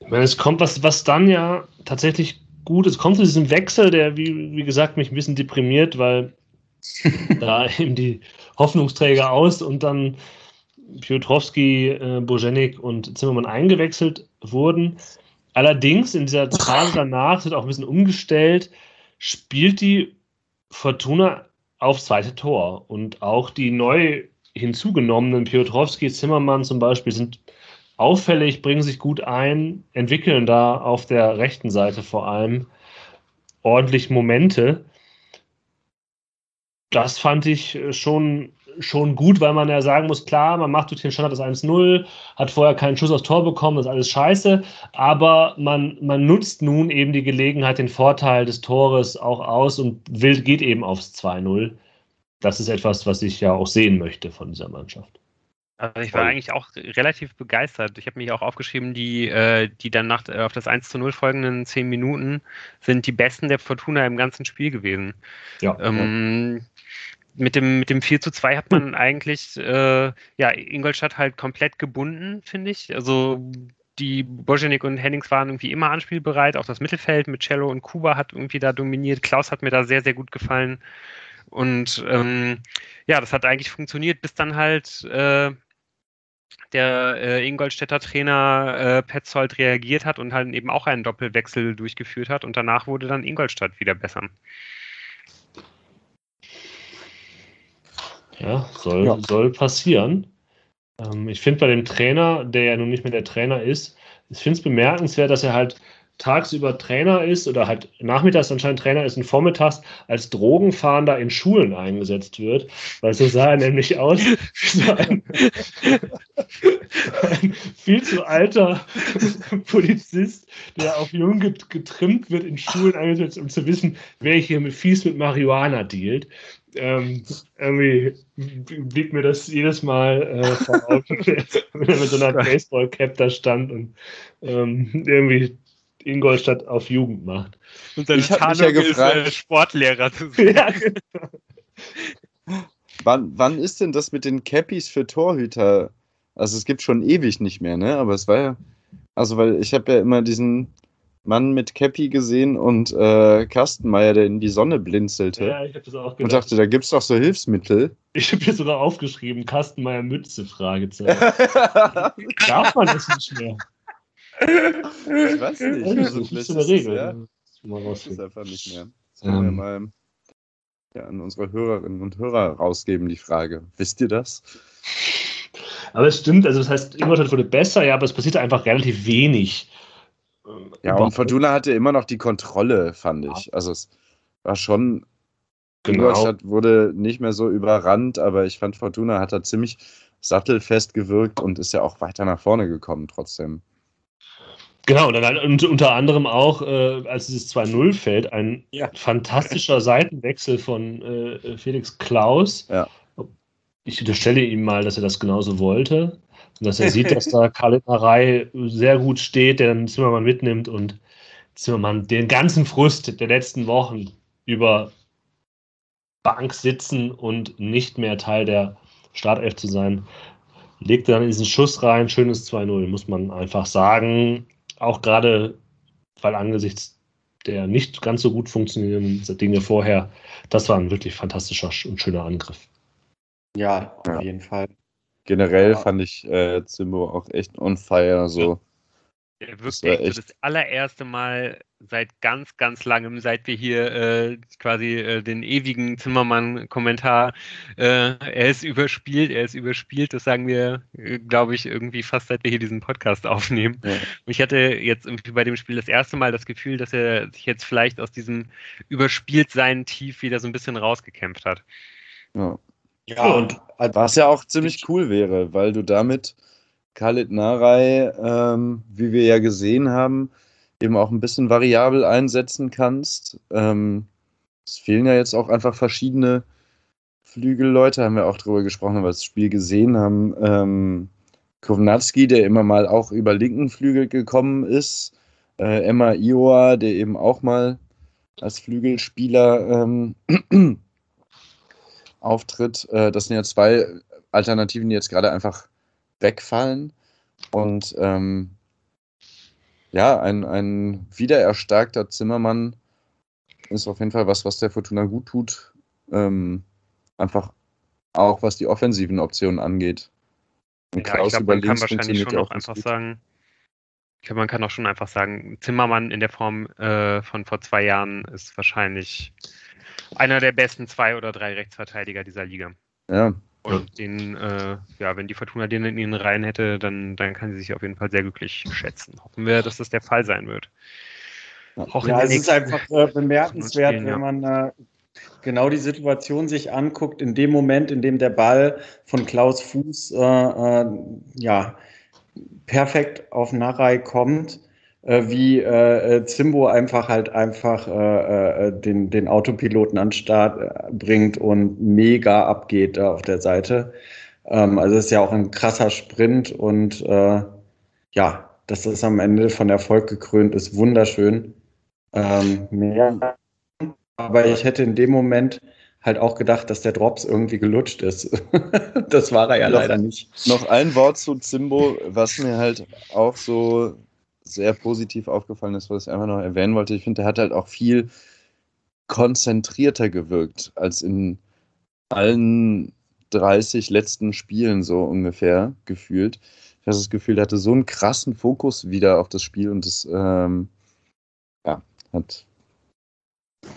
Ich meine, es kommt was, was dann ja tatsächlich gut, es kommt zu diesem Wechsel, der, wie, wie gesagt, mich ein bisschen deprimiert, weil da eben die Hoffnungsträger aus und dann Piotrowski, äh, Bojenik und Zimmermann eingewechselt wurden. Allerdings in dieser Phase danach wird auch ein bisschen umgestellt, spielt die Fortuna aufs zweite Tor. Und auch die neu hinzugenommenen Piotrowski, Zimmermann zum Beispiel sind auffällig, bringen sich gut ein, entwickeln da auf der rechten Seite vor allem ordentlich Momente. Das fand ich schon schon gut, weil man ja sagen muss, klar, man macht durch den Standard das 1-0, hat vorher keinen Schuss aufs Tor bekommen, das ist alles scheiße, aber man, man nutzt nun eben die Gelegenheit, den Vorteil des Tores auch aus und will, geht eben aufs 2-0. Das ist etwas, was ich ja auch sehen möchte von dieser Mannschaft. Also ich war eigentlich auch relativ begeistert. Ich habe mich auch aufgeschrieben, die, äh, die dann nach, äh, auf das 1 zu 0 folgenden 10 Minuten sind die besten der Fortuna im ganzen Spiel gewesen. Ja, ähm, ja mit dem, mit dem 4 zu 2 hat man eigentlich äh, ja, Ingolstadt halt komplett gebunden, finde ich. Also die Bojanik und Hennings waren irgendwie immer anspielbereit. Auch das Mittelfeld mit Cello und Kuba hat irgendwie da dominiert. Klaus hat mir da sehr, sehr gut gefallen. Und ähm, ja, das hat eigentlich funktioniert, bis dann halt äh, der äh, Ingolstädter Trainer äh, Petzold reagiert hat und halt eben auch einen Doppelwechsel durchgeführt hat. Und danach wurde dann Ingolstadt wieder besser. Ja, soll, ja. soll passieren. Ähm, ich finde bei dem Trainer, der ja nun nicht mehr der Trainer ist, ich finde es bemerkenswert, dass er halt tagsüber Trainer ist oder halt nachmittags anscheinend Trainer ist und vormittags als Drogenfahnder in Schulen eingesetzt wird, weil so sah er nämlich aus wie so ein, ein viel zu alter Polizist, der auf jung getrimmt wird, in Schulen eingesetzt, um zu wissen, wer hier mit fies mit Marihuana dealt ähm, irgendwie blieb mir das jedes Mal äh, vor Augen, wenn er mit so einer Baseball-Cap da stand und ähm, irgendwie Ingolstadt auf Jugend macht. Und seine ich Tarnung ja gefragt, ist, äh, Sportlehrer zu sein. Ja, genau. wann, wann ist denn das mit den Cappies für Torhüter? Also es gibt schon ewig nicht mehr, ne? Aber es war ja, also weil ich habe ja immer diesen Mann mit Cappy gesehen und äh, Kastenmeier, der in die Sonne blinzelte. Ja, ich habe das auch gedacht. Und dachte, da gibt es doch so Hilfsmittel. Ich habe hier sogar aufgeschrieben, Kastenmeier Mütze, Fragezeichen. Darf man das nicht mehr? Ich weiß nicht. Also, das ist eine Regel. Ja, das ist einfach nicht mehr. Das können wir ähm. mal ja, an unsere Hörerinnen und Hörer rausgeben, die Frage. Wisst ihr das? Aber es stimmt, also das heißt, Ingolstadt wurde besser, ja, aber es passiert einfach relativ wenig. Ja, und Fortuna hatte immer noch die Kontrolle, fand ich. Also es war schon. Genau. Ingolstadt wurde nicht mehr so überrannt, aber ich fand, Fortuna hat da ziemlich sattelfest gewirkt und ist ja auch weiter nach vorne gekommen trotzdem. Genau, und, dann, und unter anderem auch, äh, als dieses 2-0 fällt, ein ja. fantastischer Seitenwechsel von äh, Felix Klaus. Ja. Ich unterstelle ihm mal, dass er das genauso wollte. Und dass er sieht, dass da Kalinarei sehr gut steht, der dann Zimmermann mitnimmt und Zimmermann den ganzen Frust der letzten Wochen über Bank sitzen und nicht mehr Teil der Startelf zu sein, legt dann in diesen Schuss rein, schönes 2-0, muss man einfach sagen. Auch gerade, weil angesichts der nicht ganz so gut funktionierenden Dinge vorher, das war ein wirklich fantastischer und schöner Angriff. Ja, auf ja. jeden Fall. Generell ja. fand ich äh, Zimbo auch echt on fire. So. Der wirkte das, das allererste Mal seit ganz, ganz langem, seit wir hier äh, quasi äh, den ewigen Zimmermann-Kommentar, äh, er ist überspielt, er ist überspielt, das sagen wir, äh, glaube ich, irgendwie fast seit wir hier diesen Podcast aufnehmen. Ja. Ich hatte jetzt irgendwie bei dem Spiel das erste Mal das Gefühl, dass er sich jetzt vielleicht aus diesem Überspieltsein tief wieder so ein bisschen rausgekämpft hat. Ja, ja und was ja auch ziemlich cool wäre, weil du damit Khalid Narei, ähm, wie wir ja gesehen haben, eben auch ein bisschen variabel einsetzen kannst. Ähm, es fehlen ja jetzt auch einfach verschiedene Flügelleute, haben wir auch drüber gesprochen, weil wir das Spiel gesehen haben. Ähm, Kovnatski, der immer mal auch über linken Flügel gekommen ist. Äh, Emma Ioa, der eben auch mal als Flügelspieler ähm, auftritt. Äh, das sind ja zwei Alternativen, die jetzt gerade einfach wegfallen. Und ähm, ja, ein, ein wiedererstarkter Zimmermann ist auf jeden Fall was, was der Fortuna gut tut. Ähm, einfach auch was die offensiven Optionen angeht. Und ja, ich glaube, man kann wahrscheinlich schon auch einfach gut. sagen, ich glaube, man kann auch schon einfach sagen, Zimmermann in der Form äh, von vor zwei Jahren ist wahrscheinlich einer der besten zwei oder drei Rechtsverteidiger dieser Liga. Ja, und den, äh, ja, wenn die Fortuna den in ihren Reihen hätte, dann, dann kann sie sich auf jeden Fall sehr glücklich schätzen. Hoffen wir, dass das der Fall sein wird. Auch ja, es ist einfach äh, bemerkenswert, wenn man äh, genau die Situation sich anguckt, in dem Moment, in dem der Ball von Klaus Fuß äh, äh, ja, perfekt auf Narei kommt äh, wie äh, äh, Zimbo einfach halt einfach äh, äh, den, den Autopiloten an den Start äh, bringt und mega abgeht da auf der Seite. Ähm, also ist ja auch ein krasser Sprint und äh, ja, dass das am Ende von Erfolg gekrönt ist, wunderschön. Ähm, mehr. Aber ich hätte in dem Moment halt auch gedacht, dass der Drops irgendwie gelutscht ist. das war er ja noch, leider nicht. Noch ein Wort zu Zimbo, was mir halt auch so sehr positiv aufgefallen ist, was ich einfach noch erwähnen wollte. Ich finde, der hat halt auch viel konzentrierter gewirkt als in allen 30 letzten Spielen so ungefähr gefühlt. Ich habe das Gefühl, der hatte so einen krassen Fokus wieder auf das Spiel und das ähm, ja, hat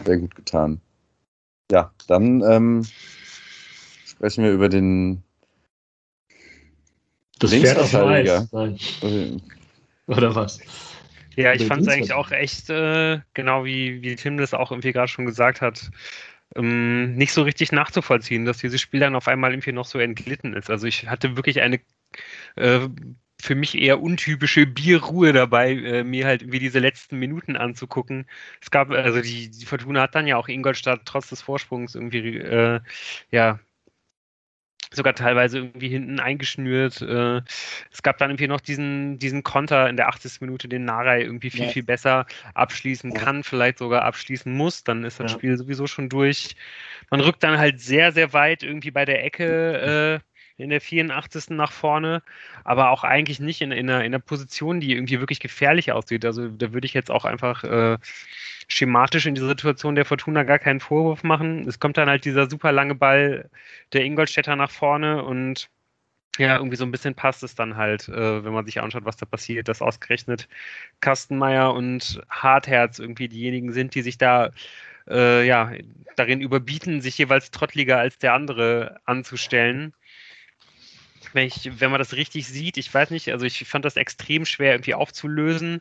sehr gut getan. Ja, dann ähm, sprechen wir über den das auf Nein. Oder was? Ja, ich fand es eigentlich auch echt, äh, genau wie, wie Tim das auch irgendwie gerade schon gesagt hat, ähm, nicht so richtig nachzuvollziehen, dass dieses Spiel dann auf einmal irgendwie noch so entglitten ist. Also ich hatte wirklich eine äh, für mich eher untypische Bierruhe dabei, äh, mir halt irgendwie diese letzten Minuten anzugucken. Es gab, also die, die Fortuna hat dann ja auch Ingolstadt trotz des Vorsprungs irgendwie äh, ja sogar teilweise irgendwie hinten eingeschnürt. Äh, es gab dann irgendwie noch diesen, diesen Konter in der 80. Minute, den Narei irgendwie viel, ja. viel besser abschließen ja. kann, vielleicht sogar abschließen muss. Dann ist das ja. Spiel sowieso schon durch. Man rückt dann halt sehr, sehr weit irgendwie bei der Ecke äh, in der 84. nach vorne, aber auch eigentlich nicht in, in, einer, in einer Position, die irgendwie wirklich gefährlich aussieht. Also da würde ich jetzt auch einfach äh, schematisch in dieser Situation der Fortuna gar keinen Vorwurf machen. Es kommt dann halt dieser super lange Ball der Ingolstädter nach vorne und ja, irgendwie so ein bisschen passt es dann halt, äh, wenn man sich anschaut, was da passiert, dass ausgerechnet Kastenmeier und Hartherz irgendwie diejenigen sind, die sich da äh, ja, darin überbieten, sich jeweils trottliger als der andere anzustellen. Wenn, ich, wenn man das richtig sieht, ich weiß nicht, also ich fand das extrem schwer irgendwie aufzulösen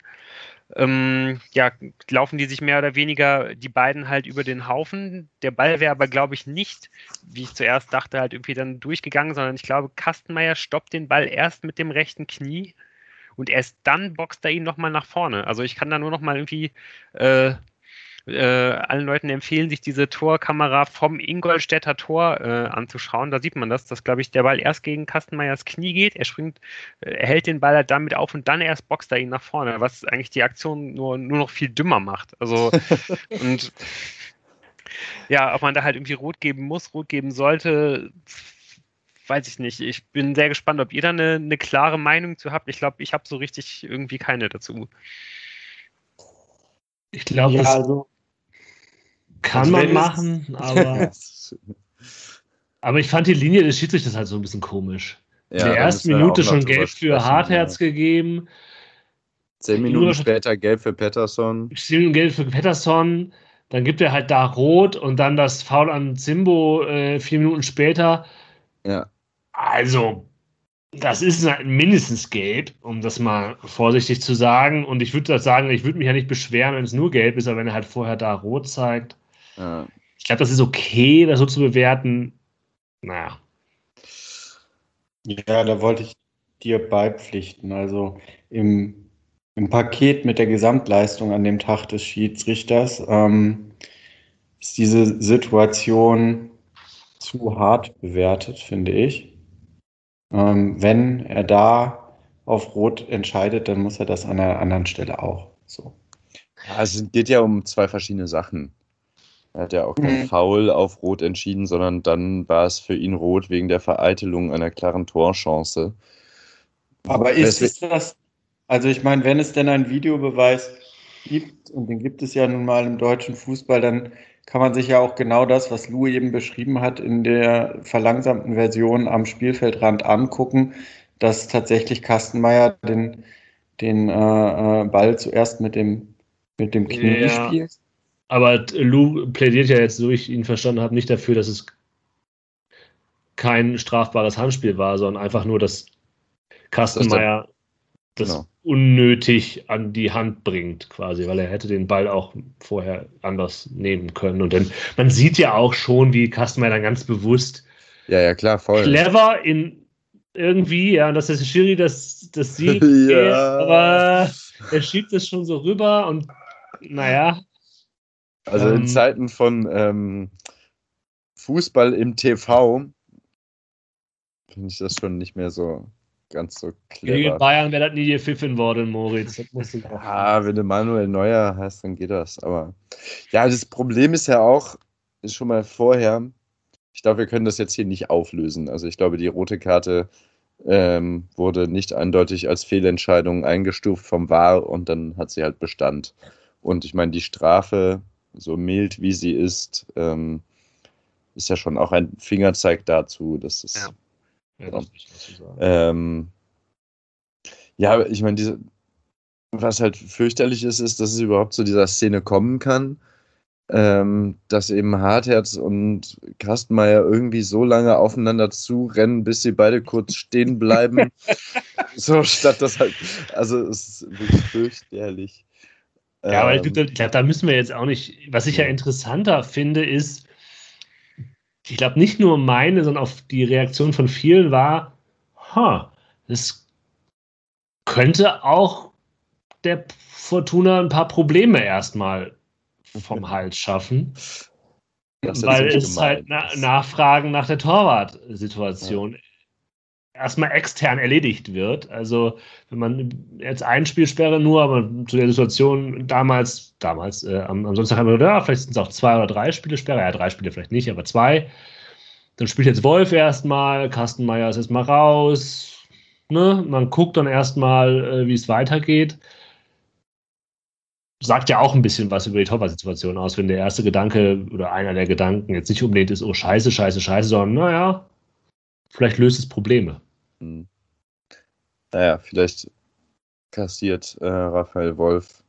ähm, ja, laufen die sich mehr oder weniger die beiden halt über den Haufen. Der Ball wäre aber, glaube ich, nicht, wie ich zuerst dachte, halt irgendwie dann durchgegangen, sondern ich glaube, Kastenmeier stoppt den Ball erst mit dem rechten Knie und erst dann boxt er ihn nochmal nach vorne. Also ich kann da nur nochmal irgendwie äh, äh, allen Leuten empfehlen, sich diese Torkamera vom Ingolstädter Tor äh, anzuschauen. Da sieht man das, dass, glaube ich, der Ball erst gegen Kastenmeyers Knie geht. Er springt, äh, er hält den Ball halt damit auf und dann erst boxt er ihn nach vorne, was eigentlich die Aktion nur, nur noch viel dümmer macht. Also, und ja, ob man da halt irgendwie rot geben muss, rot geben sollte, weiß ich nicht. Ich bin sehr gespannt, ob ihr da eine, eine klare Meinung zu habt. Ich glaube, ich habe so richtig irgendwie keine dazu. Ich glaube, ja, also, kann man machen, aber. aber ich fand die Linie des Schiedsrichters halt so ein bisschen komisch. Ja, In der ersten Minute schon gelb für Hartherz ja. gegeben. Zehn Minuten später gelb für Pettersson. Zehn Minuten gelb für Pettersson. Dann gibt er halt da rot und dann das Foul an Zimbo äh, vier Minuten später. Ja. Also, das ist mindestens gelb, um das mal vorsichtig zu sagen. Und ich würde sagen, ich würde mich ja nicht beschweren, wenn es nur gelb ist, aber wenn er halt vorher da rot zeigt. Ja. Ich glaube, das ist okay, das so zu bewerten. Naja. Ja, da wollte ich dir beipflichten. Also im, im Paket mit der Gesamtleistung an dem Tag des Schiedsrichters ähm, ist diese Situation zu hart bewertet, finde ich. Ähm, wenn er da auf Rot entscheidet, dann muss er das an einer anderen Stelle auch. So. Ja, es geht ja um zwei verschiedene Sachen. Er hat ja auch kein Mhm. Foul auf Rot entschieden, sondern dann war es für ihn Rot wegen der Vereitelung einer klaren Torchance. Aber ist es das? Also ich meine, wenn es denn einen Videobeweis gibt, und den gibt es ja nun mal im deutschen Fußball, dann kann man sich ja auch genau das, was Lou eben beschrieben hat, in der verlangsamten Version am Spielfeldrand angucken, dass tatsächlich Kastenmeier den, den äh, äh, Ball zuerst mit dem, mit dem Knie Ja. spielt. Aber Lou plädiert ja jetzt, so ich ihn verstanden habe, nicht dafür, dass es kein strafbares Handspiel war, sondern einfach nur, dass Kastenmeier das Genau. unnötig an die Hand bringt, quasi, weil er hätte den Ball auch vorher anders nehmen können. Und dann, man sieht ja auch schon, wie Kastenmeier dann ganz bewusst Ja, ja, klar, voll. clever in irgendwie, ja, und dass der Schiri das, das sieht, Ja. aber er schiebt es schon so rüber und naja, Also in Ähm, Zeiten von ähm, Fußball im TV finde ich das schon nicht mehr so ganz so gegen clever. Bayern wäre das nie gepfiffen worden, Moritz. Ja, wenn du Manuel Neuer heißt, dann geht das. Aber ja, das Problem ist ja auch, ist schon mal vorher, ich glaube, wir können das jetzt hier nicht auflösen. Also ich glaube, die rote Karte ähm, wurde nicht eindeutig als Fehlentscheidung eingestuft vom VAR und dann hat sie halt Bestand. Und ich meine, die Strafe, so mild wie sie ist, ähm, ist ja schon auch ein Fingerzeig dazu, dass es Ja. Ja, das ähm, ja, ich meine, diese, was halt fürchterlich ist, ist, dass es überhaupt zu dieser Szene kommen kann, ähm, dass eben Hartherz und Kastenmeier irgendwie so lange aufeinander zurennen, bis sie beide kurz stehen bleiben. so statt das halt, also es ist wirklich fürchterlich. Ja, aber ich Ähm, glaube, glaub, da müssen wir jetzt auch nicht. Was ich ja Ja. interessanter finde, ist, ich glaube, nicht nur meine, sondern auch die Reaktion von vielen war, ha, das könnte auch der Fortuna ein paar Probleme erstmal vom Hals schaffen. das weil es gemeint. halt na Nachfragen nach der Torwart-Situation erstmal extern erledigt wird. Also wenn man jetzt Einspielsperre nur, aber zu der Situation damals, damals, äh, am, Sonntag haben wir gedacht, ja, vielleicht sind es auch zwei oder drei Spielesperre, ja, drei Spiele vielleicht nicht, aber zwei. Dann spielt jetzt Wolf erstmal, Kastenmeier ist erstmal raus. Ne? Man guckt dann erstmal, äh, wie es weitergeht. Sagt ja auch ein bisschen was über die Torwart-Situation aus, wenn der erste Gedanke oder einer der Gedanken jetzt nicht unbedingt ist, oh scheiße, scheiße, scheiße, sondern naja, vielleicht löst es Probleme. Hm. Naja, vielleicht kassiert äh, Raphael Wolf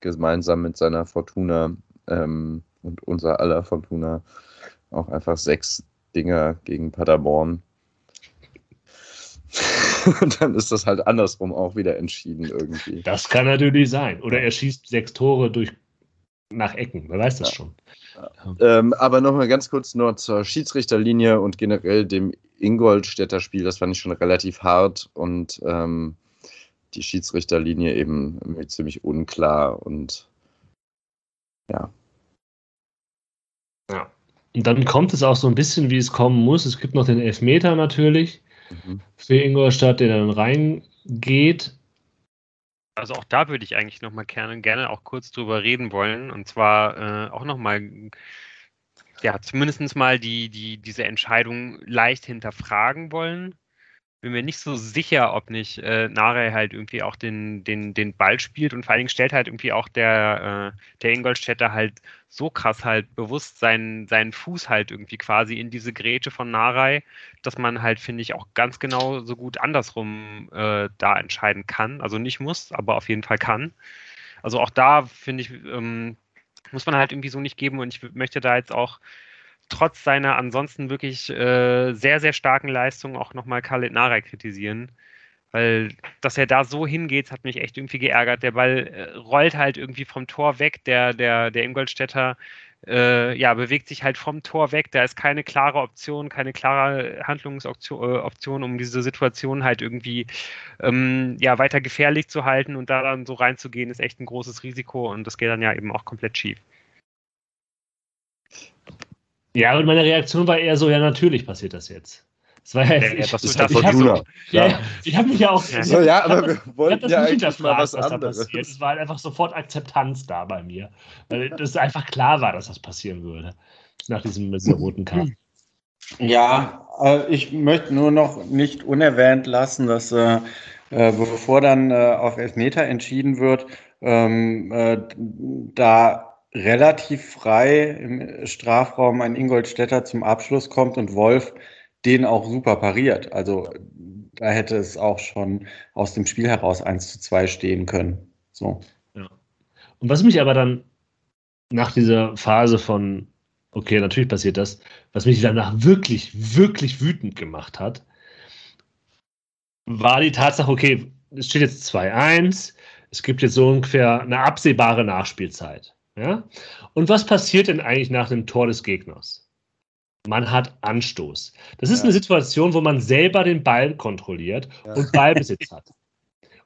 gemeinsam mit seiner Fortuna ähm, und unser aller Fortuna auch einfach sechs Dinger gegen Paderborn. und dann ist das halt andersrum auch wieder entschieden irgendwie. Das kann natürlich sein. Oder er schießt sechs Tore durch nach Ecken, wer weiß das Ja. schon. Ähm, aber nochmal ganz kurz nur zur Schiedsrichterlinie und generell dem Ingolstädter Spiel. Das fand ich schon relativ hart und ähm, die Schiedsrichterlinie eben irgendwie ziemlich unklar und ja. Ja. Und dann kommt es auch so ein bisschen, wie es kommen muss. Es gibt noch den Elfmeter natürlich Mhm. für Ingolstadt, der dann reingeht. Also auch da würde ich eigentlich noch mal gerne, gerne auch kurz drüber reden wollen. Und zwar äh, auch noch mal, ja, zumindest mal die, die, diese Entscheidung leicht hinterfragen wollen. bin mir nicht so sicher, ob nicht äh, Nare halt irgendwie auch den, den, den Ball spielt und vor allen Dingen stellt halt irgendwie auch der, äh, der Ingolstädter halt so krass halt bewusst seinen, seinen Fuß halt irgendwie quasi in diese Grätsche von Narei, dass man halt, finde ich, auch ganz genau so gut andersrum äh, da entscheiden kann. Also nicht muss, aber auf jeden Fall kann. Also auch da, finde ich, ähm, muss man halt irgendwie so nicht geben und ich möchte da jetzt auch trotz seiner ansonsten wirklich äh, sehr, sehr starken Leistung auch nochmal Khaled Narei kritisieren. Weil, dass er da so hingeht, hat mich echt irgendwie geärgert. Der Ball äh, rollt halt irgendwie vom Tor weg. Der, der, der Ingolstädter äh, ja, bewegt sich halt vom Tor weg. Da ist keine klare Option, keine klare Handlungsoption, äh, um diese Situation halt irgendwie ähm, ja, weiter gefährlich zu halten und da dann so reinzugehen, ist echt ein großes Risiko und das geht dann ja eben auch komplett schief. Ja, und meine Reaktion war eher so, ja, natürlich passiert das jetzt. Das war ja, ja, ich, das ich, halt ich, habe ja, ich hab mich ja auch. So, ja, aber wir wollten ja eigentlich mal was, was anderes. Es war halt einfach sofort Akzeptanz da bei mir, weil das einfach klar war, dass das passieren würde nach diesem mit dieser roten Karte. Ja, äh, ich möchte nur noch nicht unerwähnt lassen, dass äh, äh, bevor dann äh, auf Elfmeter entschieden wird, ähm, äh, da relativ frei im Strafraum ein Ingolstädter zum Abschluss kommt und Wolf den auch super pariert. Also da hätte es auch schon aus dem Spiel heraus 1 zu 2 stehen können. So. Ja. Und was mich aber dann nach dieser Phase von, okay, natürlich passiert das, was mich danach wirklich, wirklich wütend gemacht hat, war die Tatsache, okay, es steht jetzt 2-1, es gibt jetzt so ungefähr eine absehbare Nachspielzeit. Ja? Und was passiert denn eigentlich nach dem Tor des Gegners? Man hat Anstoß. Das ist ja. eine Situation, wo man selber den Ball kontrolliert ja. und Ballbesitz hat.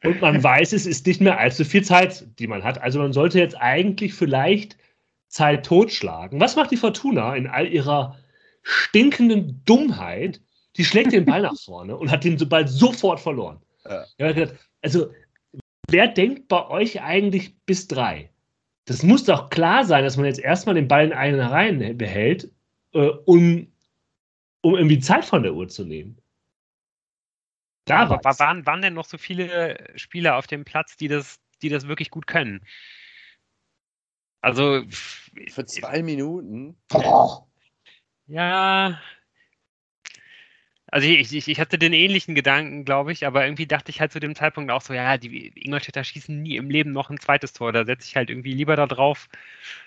Und man weiß, es ist nicht mehr allzu viel Zeit, die man hat. Also man sollte jetzt eigentlich vielleicht Zeit totschlagen. Was macht die Fortuna in all ihrer stinkenden Dummheit? Die schlägt den Ball nach vorne und hat den Ball sofort verloren. Ja. Also, wer denkt bei euch eigentlich bis drei? das muss doch klar sein, dass man jetzt erstmal den Ball in einen Reihen behält, äh, um, um irgendwie Zeit von der Uhr zu nehmen. Da Aber waren, waren denn noch so viele Spieler auf dem Platz, die das, die das wirklich gut können? Also. Für zwei Minuten? Ja, also ich, ich, ich hatte den ähnlichen Gedanken, glaube ich, aber irgendwie dachte ich halt zu dem Zeitpunkt auch so, ja, die Ingolstädter schießen nie im Leben noch ein zweites Tor. Da setze ich halt irgendwie lieber darauf,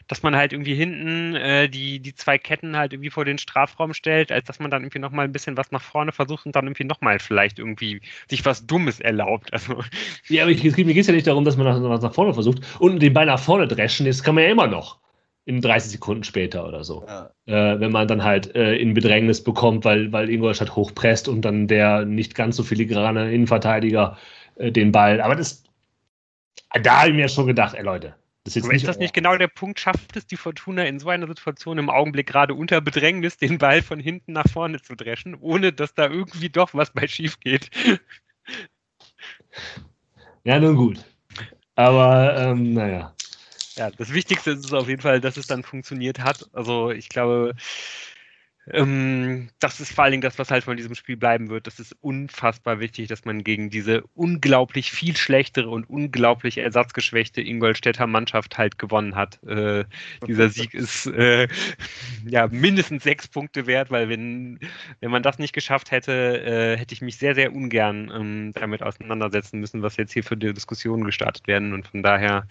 dass man halt irgendwie hinten äh, die, die zwei Ketten halt irgendwie vor den Strafraum stellt, als dass man dann irgendwie nochmal ein bisschen was nach vorne versucht und dann irgendwie nochmal vielleicht irgendwie sich was Dummes erlaubt. Also. Ja, aber ich, mir geht es ja nicht darum, dass man was nach vorne versucht und den Ball nach vorne dreschen, das kann man ja immer noch in 30 Sekunden später oder so. Ja. Äh, wenn man dann halt äh, in Bedrängnis bekommt, weil, weil Ingolstadt hochpresst und dann der nicht ganz so filigrane Innenverteidiger äh, den Ball. Aber das, da habe ich mir schon gedacht, ey Leute. Das ist, ist das nicht genau der Punkt? Schafft es die Fortuna in so einer Situation im Augenblick gerade unter Bedrängnis, den Ball von hinten nach vorne zu dreschen, ohne dass da irgendwie doch was bei schief geht? Ja, nun gut. Aber ähm, naja ja, das Wichtigste ist auf jeden Fall, dass es dann funktioniert hat. Also ich glaube, ähm, das ist vor allen Dingen das, was halt von diesem Spiel bleiben wird. Das ist unfassbar wichtig, dass man gegen diese unglaublich viel schlechtere und unglaublich ersatzgeschwächte Ingolstädter Mannschaft halt gewonnen hat. Äh, dieser Sieg ist äh, ja mindestens sechs Punkte wert, weil wenn, wenn man das nicht geschafft hätte, äh, hätte ich mich sehr, sehr ungern ähm, damit auseinandersetzen müssen, was jetzt hier für die Diskussionen gestartet werden. Und von daher,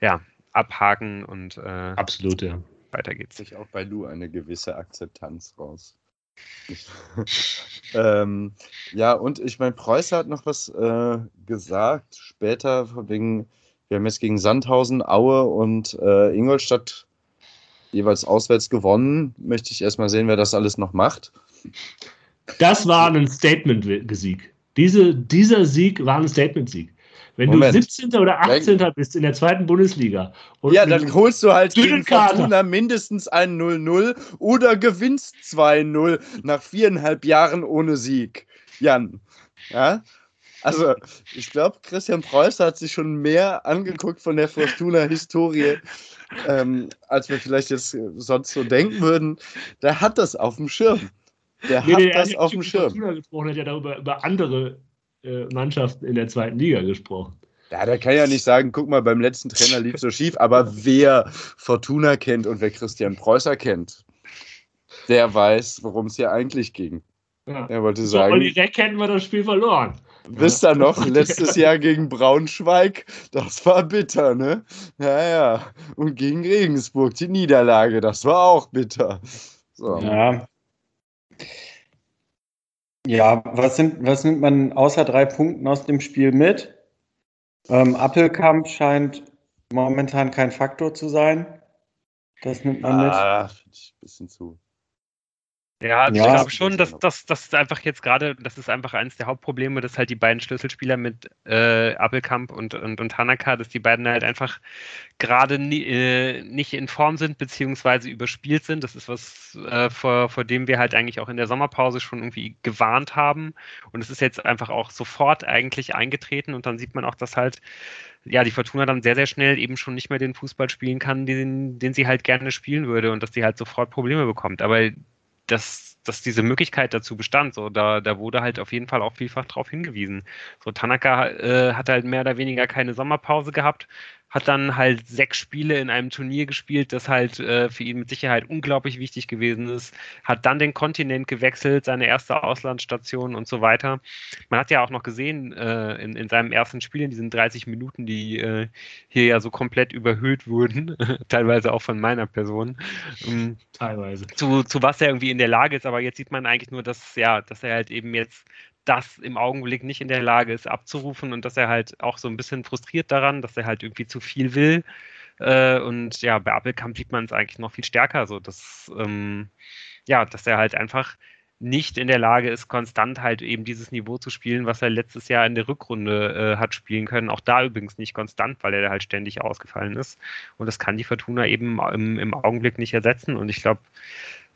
ja, abhaken und äh, absolut, ja. Weiter geht's. Sich auch bei Lou eine gewisse Akzeptanz raus. ähm, ja, und ich meine, Preuß hat noch was äh, gesagt später, wegen, wir haben jetzt gegen Sandhausen, Aue und äh, Ingolstadt jeweils auswärts gewonnen. Möchte ich erstmal sehen, wer das alles noch macht. Das war ein Statement-Sieg. Diese, dieser Sieg war ein Statement-Sieg. Wenn Moment. du 17. oder 18. bist in der zweiten Bundesliga. ja, dann holst du halt gegen Fortuna mindestens ein 0-0 oder gewinnst 2-0 nach viereinhalb Jahren ohne Sieg. Jan. Ja? Also, ich glaube, Christian Preuß hat sich schon mehr angeguckt von der Fortuna-Historie, ähm, als wir vielleicht jetzt sonst so denken würden. Der hat das auf dem Schirm. Der Nee, hat nee, das auf dem Schirm. Fortuna gesprochen, hat ja darüber über andere äh, Mannschaften in der zweiten Liga gesprochen. Ja, der kann ja nicht sagen, guck mal, beim letzten Trainer lief so schief, aber wer Fortuna kennt und wer Christian Preußer kennt, der weiß, worum es hier eigentlich ging. Ja. Er wollte So, sagen, Reck hätten wir das Spiel verloren. wisst ihr noch, letztes Jahr gegen Braunschweig, das war bitter, ne? Ja, ja. Und gegen Regensburg die Niederlage, das war auch bitter. So. Ja. Ja, was, sind, was nimmt man außer drei Punkten aus dem Spiel mit? Ähm, Appelkamp scheint momentan kein Faktor zu sein. Das nimmt man mit. Ah, ich ein bisschen zu. Ja, also Ja. ich glaube schon, dass das dass einfach jetzt gerade, das ist einfach eines der Hauptprobleme, dass halt die beiden Schlüsselspieler mit äh, Appelkamp und, und, und Tanaka, dass die beiden halt einfach gerade nie, äh, nicht in Form sind, beziehungsweise überspielt sind. Das ist was, äh, vor, vor dem wir halt eigentlich auch in der Sommerpause schon irgendwie gewarnt haben. Und es ist jetzt einfach auch sofort eigentlich eingetreten und dann sieht man auch, dass halt ja, die Fortuna dann sehr, sehr schnell eben schon nicht mehr den Fußball spielen kann, den, den sie halt gerne spielen würde und dass die halt sofort Probleme bekommt. Aber dass, dass diese Möglichkeit dazu bestand, so da, da wurde halt auf jeden Fall auch vielfach darauf hingewiesen. So Tanaka äh, hat halt mehr oder weniger keine Sommerpause gehabt, hat dann halt sechs Spiele in einem Turnier gespielt, das halt äh, für ihn mit Sicherheit unglaublich wichtig gewesen ist, hat dann den Kontinent gewechselt, seine erste Auslandsstation und so weiter. Man hat ja auch noch gesehen äh, in, in seinem ersten Spiel, in diesen 30 Minuten, die äh, hier ja so komplett überhöht wurden, teilweise auch von meiner Person, ähm, Teilweise. zu, zu was er irgendwie in der Lage ist, aber jetzt sieht man eigentlich nur, dass, ja, dass er halt eben jetzt das im Augenblick nicht in der Lage ist abzurufen und dass er halt auch so ein bisschen frustriert daran, dass er halt irgendwie zu viel will. Äh, und ja, bei Appelkamp sieht man es eigentlich noch viel stärker, so dass, ähm, ja, dass er halt einfach nicht in der Lage ist, konstant halt eben dieses Niveau zu spielen, was er letztes Jahr in der Rückrunde äh, hat spielen können. Auch da übrigens nicht konstant, weil er halt ständig ausgefallen ist. Und das kann die Fortuna eben im, im Augenblick nicht ersetzen. Und ich glaube,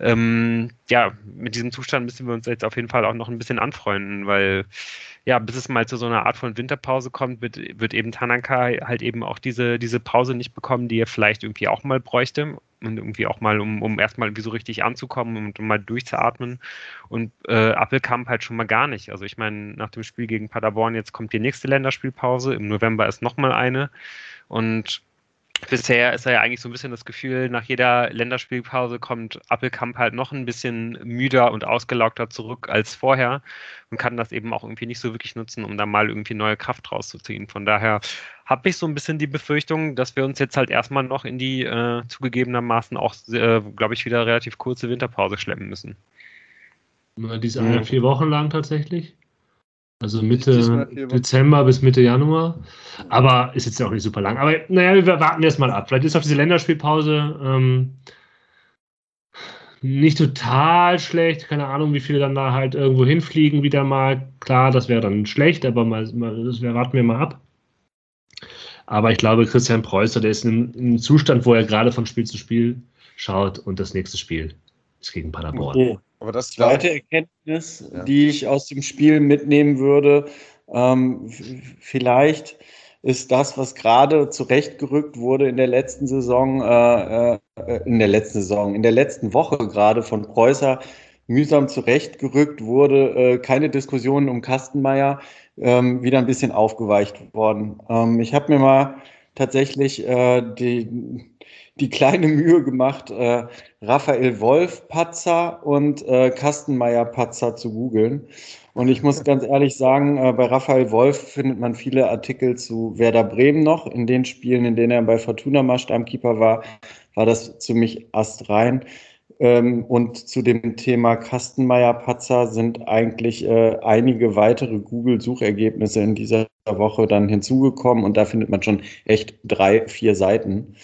ähm, ja, mit diesem Zustand müssen wir uns jetzt auf jeden Fall auch noch ein bisschen anfreunden, weil ja, bis es mal zu so einer Art von Winterpause kommt, wird, wird eben Tanaka halt eben auch diese, diese Pause nicht bekommen, die er vielleicht irgendwie auch mal bräuchte und irgendwie auch mal, um, um erstmal irgendwie so richtig anzukommen und um mal durchzuatmen. Und äh, Appelkamp halt schon mal gar nicht. Also ich meine, nach dem Spiel gegen Paderborn, jetzt kommt die nächste Länderspielpause, im November ist nochmal eine. Und bisher ist er ja eigentlich so ein bisschen das Gefühl, nach jeder Länderspielpause kommt Appelkamp halt noch ein bisschen müder und ausgelaugter zurück als vorher und kann das eben auch irgendwie nicht so wirklich nutzen, um da mal irgendwie neue Kraft rauszuziehen. Von daher habe ich so ein bisschen die Befürchtung, dass wir uns jetzt halt erstmal noch in die äh, zugegebenermaßen auch, äh, glaube ich, wieder relativ kurze Winterpause schleppen müssen. Diese Mhm. eine, vier Wochen lang tatsächlich. Also Mitte. Dezember bis Mitte Januar. Aber ist jetzt ja auch nicht super lang. Aber naja, wir warten erst mal ab. Vielleicht ist auf diese Länderspielpause ähm, nicht total schlecht. Keine Ahnung, wie viele dann da halt irgendwo hinfliegen wieder mal. Klar, das wäre dann schlecht, aber mal, mal, das warten wir mal ab. Aber ich glaube, Christian Preußer, der ist in einem Zustand, wo er gerade von Spiel zu Spiel schaut und das nächste Spiel ist gegen Paderborn. Okay. Aber das Zweite Erkenntnis, Ja. die ich aus dem Spiel mitnehmen würde, ähm, vielleicht ist das, was gerade zurechtgerückt wurde in der letzten Saison, äh, äh, in der letzten Saison, in der letzten Woche gerade von Preußer mühsam zurechtgerückt wurde, äh, keine Diskussionen um Kastenmeier, ähm, wieder ein bisschen aufgeweicht worden. Ähm, ich habe mir mal tatsächlich äh, die, die kleine Mühe gemacht, äh, Raphael Wolf Patzer und äh, Kastenmeier Patzer zu googeln. Und ich muss ganz ehrlich sagen, äh, bei Raphael Wolf findet man viele Artikel zu Werder Bremen noch. In den Spielen, in denen er bei Fortuna mal Stammkeeper war, war das ziemlich astrein. Ähm, und zu dem Thema Kastenmeier Patzer sind eigentlich äh, einige weitere Google-Suchergebnisse in dieser Woche dann hinzugekommen. Und da findet man schon echt drei, vier Seiten.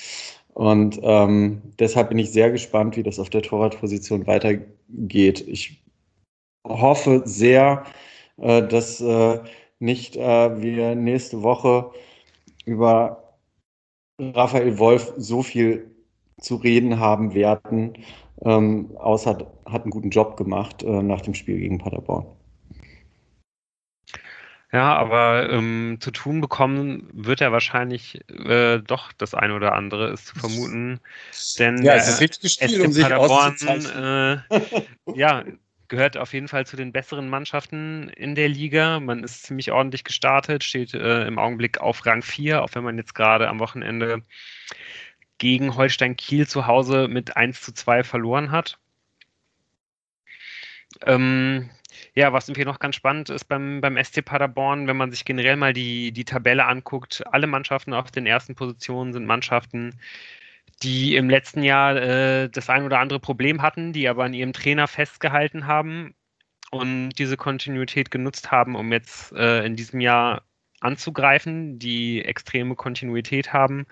Und ähm, deshalb bin ich sehr gespannt, wie das auf der Torwartposition weitergeht. Ich hoffe sehr, äh, dass äh, nicht äh, wir nächste Woche über Raphael Wolf so viel zu reden haben werden, ähm, außer hat einen guten Job gemacht äh, nach dem Spiel gegen Paderborn. Ja, aber ähm, zu tun bekommen wird er wahrscheinlich äh, doch das eine oder andere, ist zu vermuten. Denn Ja, es äh, ist ein wichtiges Spiel, um sich Paderborn, äh, ja, gehört auf jeden Fall zu den besseren Mannschaften in der Liga. Man ist ziemlich ordentlich gestartet, steht äh, im Augenblick auf Rang 4, auch wenn man jetzt gerade am Wochenende gegen Holstein Kiel zu Hause mit 1 zu 2 verloren hat. Ähm, ja, was irgendwie noch ganz spannend ist beim, beim SC Paderborn, wenn man sich generell mal die, die Tabelle anguckt, alle Mannschaften auf den ersten Positionen sind Mannschaften, die im letzten Jahr äh, das ein oder andere Problem hatten, die aber an ihrem Trainer festgehalten haben und diese Kontinuität genutzt haben, um jetzt äh, in diesem Jahr anzugreifen, die extreme Kontinuität haben,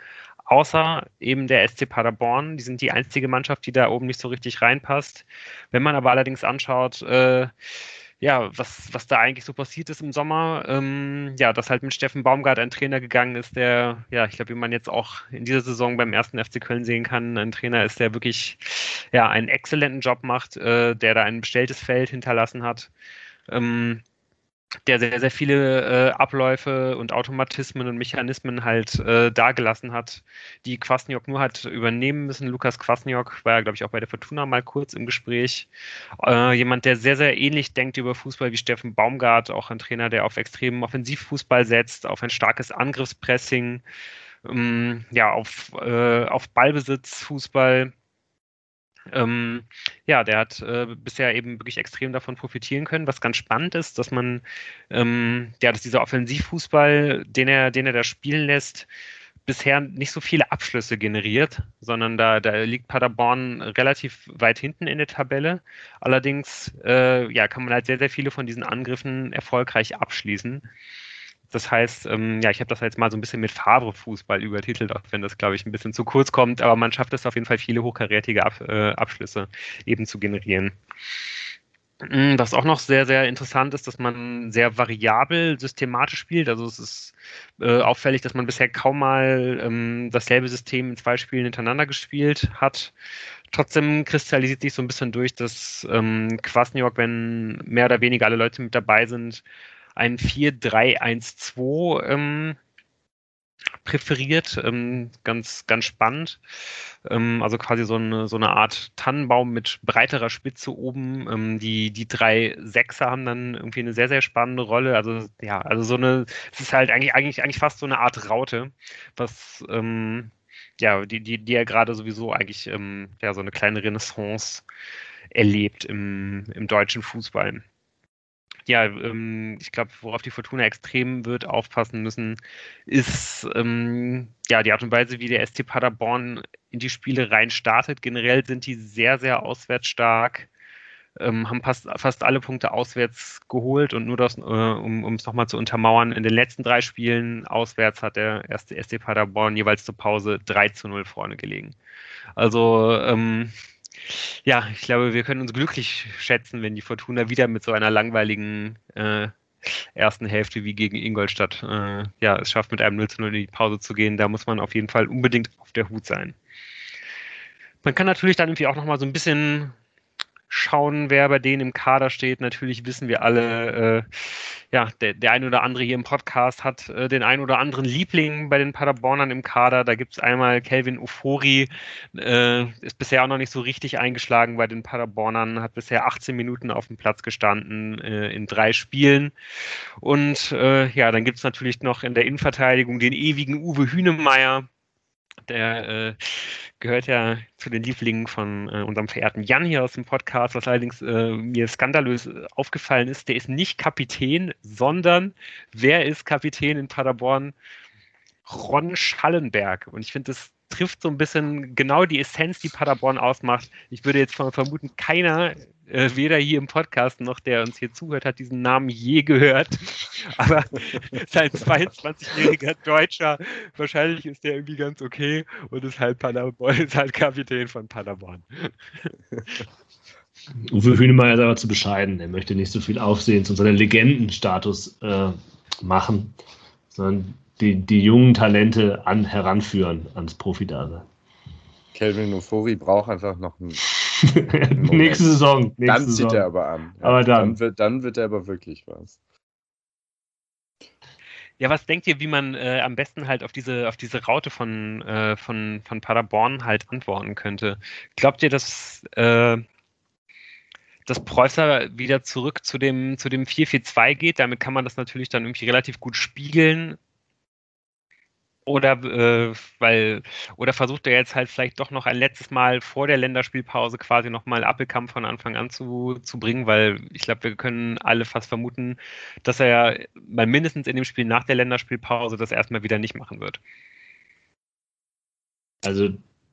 außer eben der SC Paderborn. Die sind die einzige Mannschaft, die da oben nicht so richtig reinpasst. Wenn man aber allerdings anschaut, äh, ja, was, was da eigentlich so passiert ist im Sommer. Ähm, ja, dass halt mit Steffen Baumgart ein Trainer gegangen ist, der, ja, ich glaube, wie man jetzt auch in dieser Saison beim ersten FC Köln sehen kann, ein Trainer ist, der wirklich, ja, einen exzellenten Job macht, äh, der da ein bestelltes Feld hinterlassen hat. Ähm, der sehr, sehr viele äh, Abläufe und Automatismen und Mechanismen halt äh, dargelassen hat, die Kwasniok nur hat übernehmen müssen. Lukas Kwasniok war ja, glaube ich, auch bei der Fortuna mal kurz im Gespräch. Äh, jemand, der sehr, sehr ähnlich denkt über Fußball wie Steffen Baumgart, auch ein Trainer, der auf extremen Offensivfußball setzt, auf ein starkes Angriffspressing, ähm, ja, auf, äh, auf Ballbesitzfußball ähm, ja, der hat äh, bisher eben wirklich extrem davon profitieren können. Was ganz spannend ist, dass man, ähm, ja, dass dieser Offensivfußball, den er, den er da spielen lässt, bisher nicht so viele Abschlüsse generiert, sondern da, da liegt Paderborn relativ weit hinten in der Tabelle. Allerdings äh, ja, kann man halt sehr, sehr viele von diesen Angriffen erfolgreich abschließen. Das heißt, ähm, ja, ich habe das jetzt mal so ein bisschen mit Favre-Fußball übertitelt, auch wenn das, glaube ich, ein bisschen zu kurz kommt, aber man schafft es auf jeden Fall, viele hochkarätige Ab äh, Abschlüsse eben zu generieren. Mm, was auch noch sehr, sehr interessant ist, dass man sehr variabel systematisch spielt. Also es ist äh, auffällig, dass man bisher kaum mal ähm, dasselbe System in zwei Spielen hintereinander gespielt hat. Trotzdem kristallisiert sich so ein bisschen durch, dass ähm, Kwasniok, wenn mehr oder weniger alle Leute mit dabei sind, ein 4-3-1-2 ähm, präferiert. Ähm, ganz, ganz spannend. Ähm, also quasi so eine, so eine Art Tannenbaum mit breiterer Spitze oben. Ähm, die, die drei Sechser haben dann irgendwie eine sehr, sehr spannende Rolle. Also, ja, also so eine, es ist halt eigentlich, eigentlich, eigentlich fast so eine Art Raute, was, ähm, ja, die, die, die ja gerade sowieso eigentlich, ähm, ja, so eine kleine Renaissance erlebt im, im deutschen Fußball ja, ähm, ich glaube, worauf die Fortuna extrem wird aufpassen müssen, ist ähm, ja die Art und Weise, wie der SC Paderborn in die Spiele rein startet. Generell sind die sehr, sehr auswärts stark, ähm, haben fast, fast alle Punkte auswärts geholt und nur das, äh, um es nochmal zu untermauern, in den letzten drei Spielen auswärts hat der erste SC Paderborn jeweils zur Pause 3 zu 0 vorne gelegen. Also ähm, ja, ich glaube, wir können uns glücklich schätzen, wenn die Fortuna wieder mit so einer langweiligen äh, ersten Hälfte wie gegen Ingolstadt äh, ja, es schafft, mit einem 0 zu 0 in die Pause zu gehen. Da muss man auf jeden Fall unbedingt auf der Hut sein. Man kann natürlich dann irgendwie auch nochmal so ein bisschen schauen, wer bei denen im Kader steht. Natürlich wissen wir alle, äh, ja, der, der ein oder andere hier im Podcast hat äh, den ein oder anderen Liebling bei den Paderbornern im Kader. Da gibt es einmal Kelvin Ufori, äh, ist bisher auch noch nicht so richtig eingeschlagen bei den Paderbornern, hat bisher 18 Minuten auf dem Platz gestanden äh, in drei Spielen. Und äh, ja, dann gibt es natürlich noch in der Innenverteidigung den ewigen Uwe Hünemeyer der äh, gehört ja zu den Lieblingen von äh, unserem verehrten Jan hier aus dem Podcast, was allerdings äh, mir skandalös äh, aufgefallen ist. Der ist nicht Kapitän, sondern wer ist Kapitän in Paderborn? Ron Schallenberg. Und ich finde, das trifft so ein bisschen genau die Essenz, die Paderborn ausmacht. Ich würde jetzt vermuten, keiner äh, weder hier im Podcast noch der uns hier zuhört, hat diesen Namen je gehört. Aber sein 22-jähriger Deutscher, wahrscheinlich ist der irgendwie ganz okay und ist halt, Paderborn, ist halt Kapitän von Paderborn. Uwe Hünemeyer ist aber zu bescheiden. Er möchte nicht so viel Aufsehen zu seinem Legendenstatus äh, machen, sondern die, die jungen Talente an, heranführen ans Profidasein. Kelvin Ofori braucht einfach noch einen nächste Saison. Nächste dann zieht er aber an. Ja, aber dann. Dann wird, dann wird er aber wirklich was. Ja, was denkt ihr, wie man äh, am besten halt auf diese, auf diese Raute von, äh, von, von Paderborn halt antworten könnte? Glaubt ihr, dass, äh, dass Preußer wieder zurück zu dem, zu dem 4-4-2 geht. Damit kann man das natürlich dann irgendwie relativ gut spiegeln. Oder äh, weil, oder versucht er jetzt halt vielleicht doch noch ein letztes Mal vor der Länderspielpause quasi nochmal Appelkampf von Anfang an zu, zu bringen, weil ich glaube, wir können alle fast vermuten, dass er ja mal mindestens in dem Spiel nach der Länderspielpause das erstmal wieder nicht machen wird. Also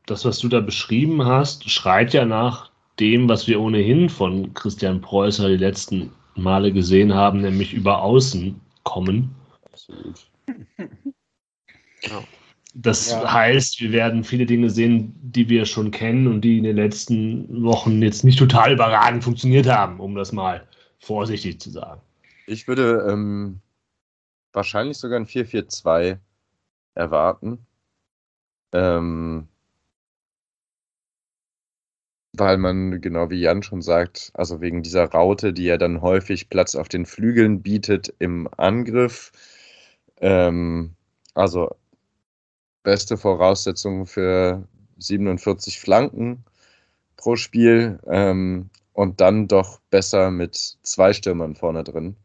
das, was du da beschrieben hast, schreit ja nach dem, was wir ohnehin von Christian Preußer die letzten Male gesehen haben, nämlich über Außen kommen. Absolut. Das ja. heißt, wir werden viele Dinge sehen, die wir schon kennen und die in den letzten Wochen jetzt nicht total überragend funktioniert haben, um das mal vorsichtig zu sagen. Ich würde ähm, wahrscheinlich sogar ein 4-4-2 erwarten. Ähm, weil man, genau wie Jan schon sagt, also wegen dieser Raute, die ja dann häufig Platz auf den Flügeln bietet im Angriff. Ähm, also beste Voraussetzungen für 47 Flanken pro Spiel ähm, und dann doch besser mit zwei Stürmern vorne drin.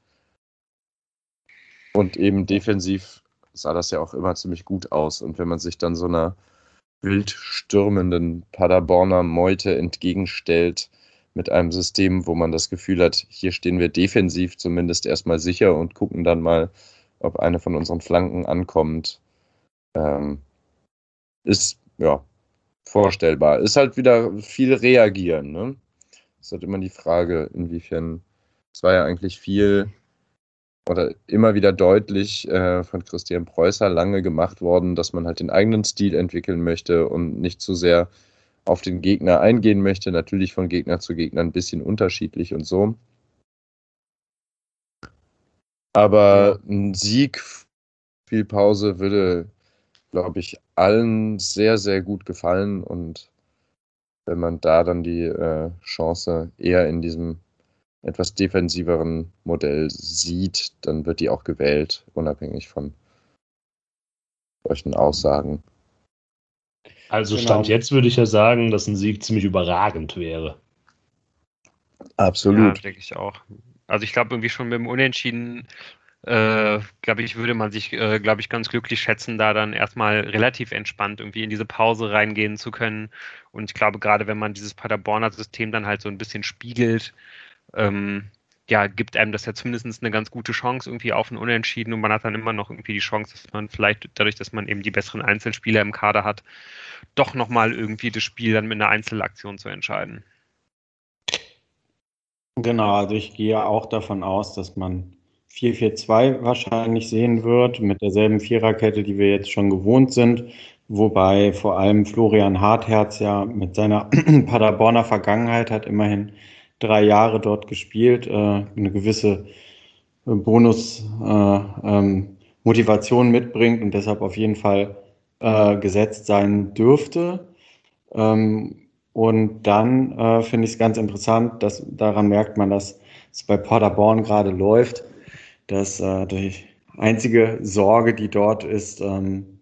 Und eben defensiv sah das ja auch immer ziemlich gut aus. Und wenn man sich dann so einer wild stürmenden Paderborner Meute entgegenstellt, mit einem System, wo man das Gefühl hat, hier stehen wir defensiv zumindest erstmal sicher und gucken dann mal, ob eine von unseren Flanken ankommt, ähm, ist ja vorstellbar. Ist halt wieder viel reagieren. Ne? Ist halt immer die Frage, inwiefern es war ja eigentlich viel oder immer wieder deutlich äh, von Christian Preußer lange gemacht worden, dass man halt den eigenen Stil entwickeln möchte und nicht zu sehr auf den Gegner eingehen möchte. Natürlich von Gegner zu Gegner ein bisschen unterschiedlich und so. Aber ein Sieg, viel Pause würde glaube ich, allen sehr, sehr gut gefallen. Und wenn man da dann die äh, Chance eher in diesem etwas defensiveren Modell sieht, dann wird die auch gewählt, unabhängig von solchen Aussagen. Also genau. Stand jetzt würde ich ja sagen, dass ein Sieg ziemlich überragend wäre. Absolut. Ja, denke ich auch. Also ich glaube irgendwie schon mit dem Unentschieden äh, glaube ich, würde man sich, äh, glaube ich, ganz glücklich schätzen, da dann erstmal relativ entspannt irgendwie in diese Pause reingehen zu können. Und ich glaube, gerade wenn man dieses Paderborner System dann halt so ein bisschen spiegelt, ähm, ja, gibt einem das ja zumindest eine ganz gute Chance irgendwie auf ein Unentschieden und man hat dann immer noch irgendwie die Chance, dass man vielleicht dadurch, dass man eben die besseren Einzelspieler im Kader hat, doch nochmal irgendwie das Spiel dann mit einer Einzelaktion zu entscheiden. Genau, also ich gehe auch davon aus, dass man 4-4-2 wahrscheinlich sehen wird, mit derselben Viererkette, die wir jetzt schon gewohnt sind. Wobei vor allem Florian Hartherz ja mit seiner Paderborner Vergangenheit hat immerhin drei Jahre dort gespielt, äh, eine gewisse Bonus-Motivation äh, ähm, mitbringt und deshalb auf jeden Fall äh, gesetzt sein dürfte. Ähm, und dann äh, finde ich es ganz interessant, dass daran merkt man, dass es bei Paderborn gerade läuft dass äh, die einzige Sorge, die dort ist, ähm,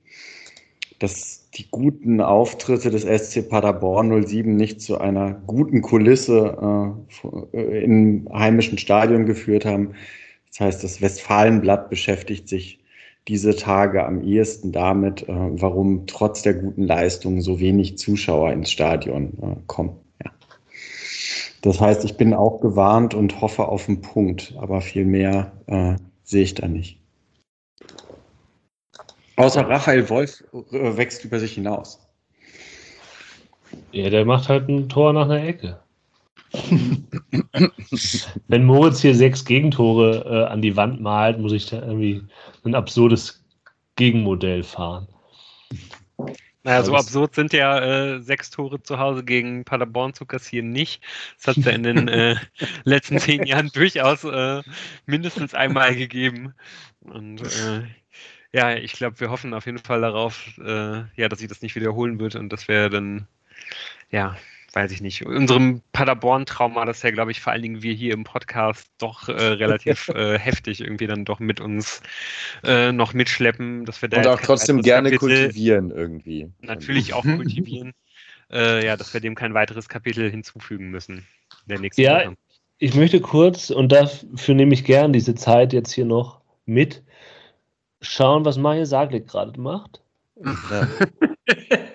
dass die guten Auftritte des SC Paderborn 07 nicht zu einer guten Kulisse äh, im heimischen Stadion geführt haben. Das heißt, das Westfalenblatt beschäftigt sich diese Tage am ehesten damit, äh, warum trotz der guten Leistung so wenig Zuschauer ins Stadion äh, kommen. Das heißt, ich bin auch gewarnt und hoffe auf einen Punkt, aber viel mehr äh, sehe ich da nicht. Außer Raphael Wolf äh, wächst über sich hinaus. Ja, der macht halt ein Tor nach einer Ecke. Wenn Moritz hier sechs Gegentore äh, an die Wand malt, muss ich da irgendwie ein absurdes Gegenmodell fahren. Naja, so absurd sind ja äh, sechs Tore zu Hause gegen Paderborn zu kassieren nicht. Das hat es ja in den äh, letzten zehn Jahren durchaus äh, mindestens einmal gegeben. Und äh, ja, ich glaube, wir hoffen auf jeden Fall darauf, äh, ja, dass sich das nicht wiederholen wird und dass wir dann ja weiß ich nicht, unserem Paderborn-Trauma, das ja, glaube ich, vor allen Dingen wir hier im Podcast doch äh, relativ äh, heftig irgendwie dann doch mit uns äh, noch mitschleppen, dass wir da. Und auch trotzdem gerne Kapitel kultivieren irgendwie. Natürlich auch kultivieren. Äh, ja, dass wir dem kein weiteres Kapitel hinzufügen müssen. Der nächste ja, Woche. ich möchte kurz, und dafür nehme ich gern diese Zeit jetzt hier noch mit, schauen, was Maja Saglik gerade macht. Ja.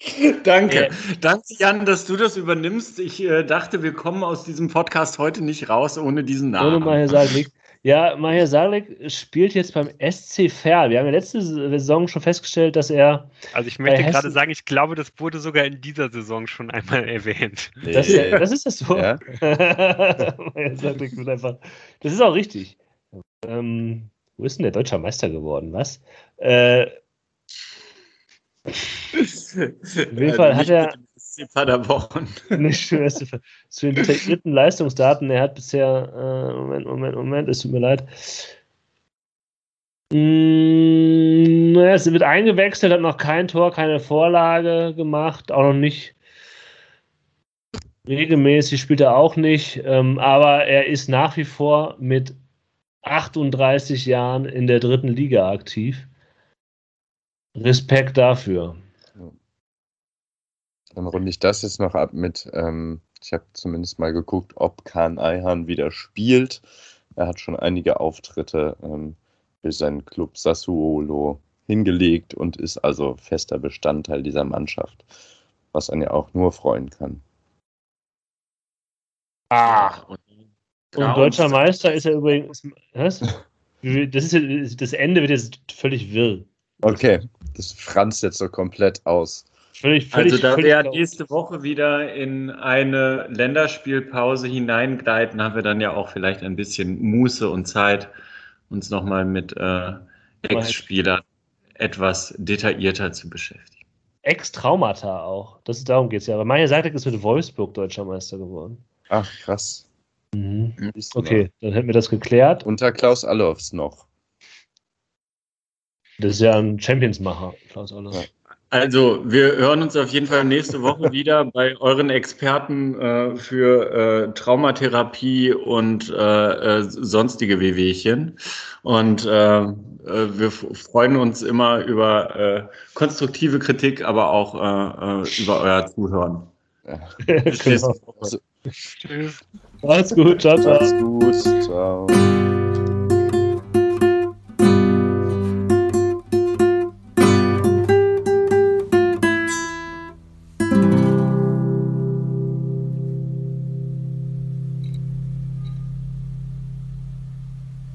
Danke. Äh, Danke, Jan, dass du das übernimmst. Ich äh, dachte, wir kommen aus diesem Podcast heute nicht raus ohne diesen Namen. Ohne Maja Saglik. Ja, Maher Salek spielt jetzt beim SC Verl. Wir haben ja letzte Saison schon festgestellt, dass er. Also ich möchte gerade sagen, ich glaube, das wurde sogar in dieser Saison schon einmal erwähnt. Das, ist, das ist das so. Ja? Salek wird einfach. Das ist auch richtig. Ähm, wo ist denn der deutscher Meister geworden? Was? Äh, auf jeden Fall hat er. Paderborn. Nicht zu den detaillierten Leistungsdaten. Er hat bisher, äh, Moment, Moment, Moment, es tut mir leid. Mm, es wird eingewechselt, hat noch kein Tor, keine Vorlage gemacht, auch noch nicht regelmäßig spielt er auch nicht, ähm, aber er ist nach wie vor mit 38 Jahren in der dritten Liga aktiv. Respekt dafür. Dann runde ich das jetzt noch ab mit, ähm, ich habe zumindest mal geguckt, ob Kahn Eihan wieder spielt. Er hat schon einige Auftritte ähm, für seinen Club Sassuolo hingelegt und ist also fester Bestandteil dieser Mannschaft, was einen ja auch nur freuen kann. Ah, und, und deutscher Meister ist er übrigens. Was? Das, ist, das Ende wird jetzt völlig wirr. Okay, das franzt jetzt so komplett aus. Völlig, völlig, also da wir ja nächste Woche wieder in eine Länderspielpause hineingleiten, haben wir dann ja auch vielleicht ein bisschen Muße und Zeit, uns nochmal mit äh, Ex-Spielern etwas detaillierter zu beschäftigen. Ex-Traumata auch. Das, darum geht es ja. Aber Maja Seitek ist mit Wolfsburg deutscher Meister geworden. Ach, krass. Mhm. Okay, dann hätten wir das geklärt. Unter Klaus Allofs noch. Das ist ja ein Championsmacher, Klaus Allofs. Ja. Also, wir hören uns auf jeden Fall nächste Woche wieder bei euren Experten äh, für äh, Traumatherapie und äh, äh sonstige Wehwehchen. Und äh, äh, wir freuen uns immer über konstruktive Kritik, aber auch über euer Zuhören. Ja. genau. Tschüss. Macht's gut. Ciao, ciao. Macht's gut. Ciao.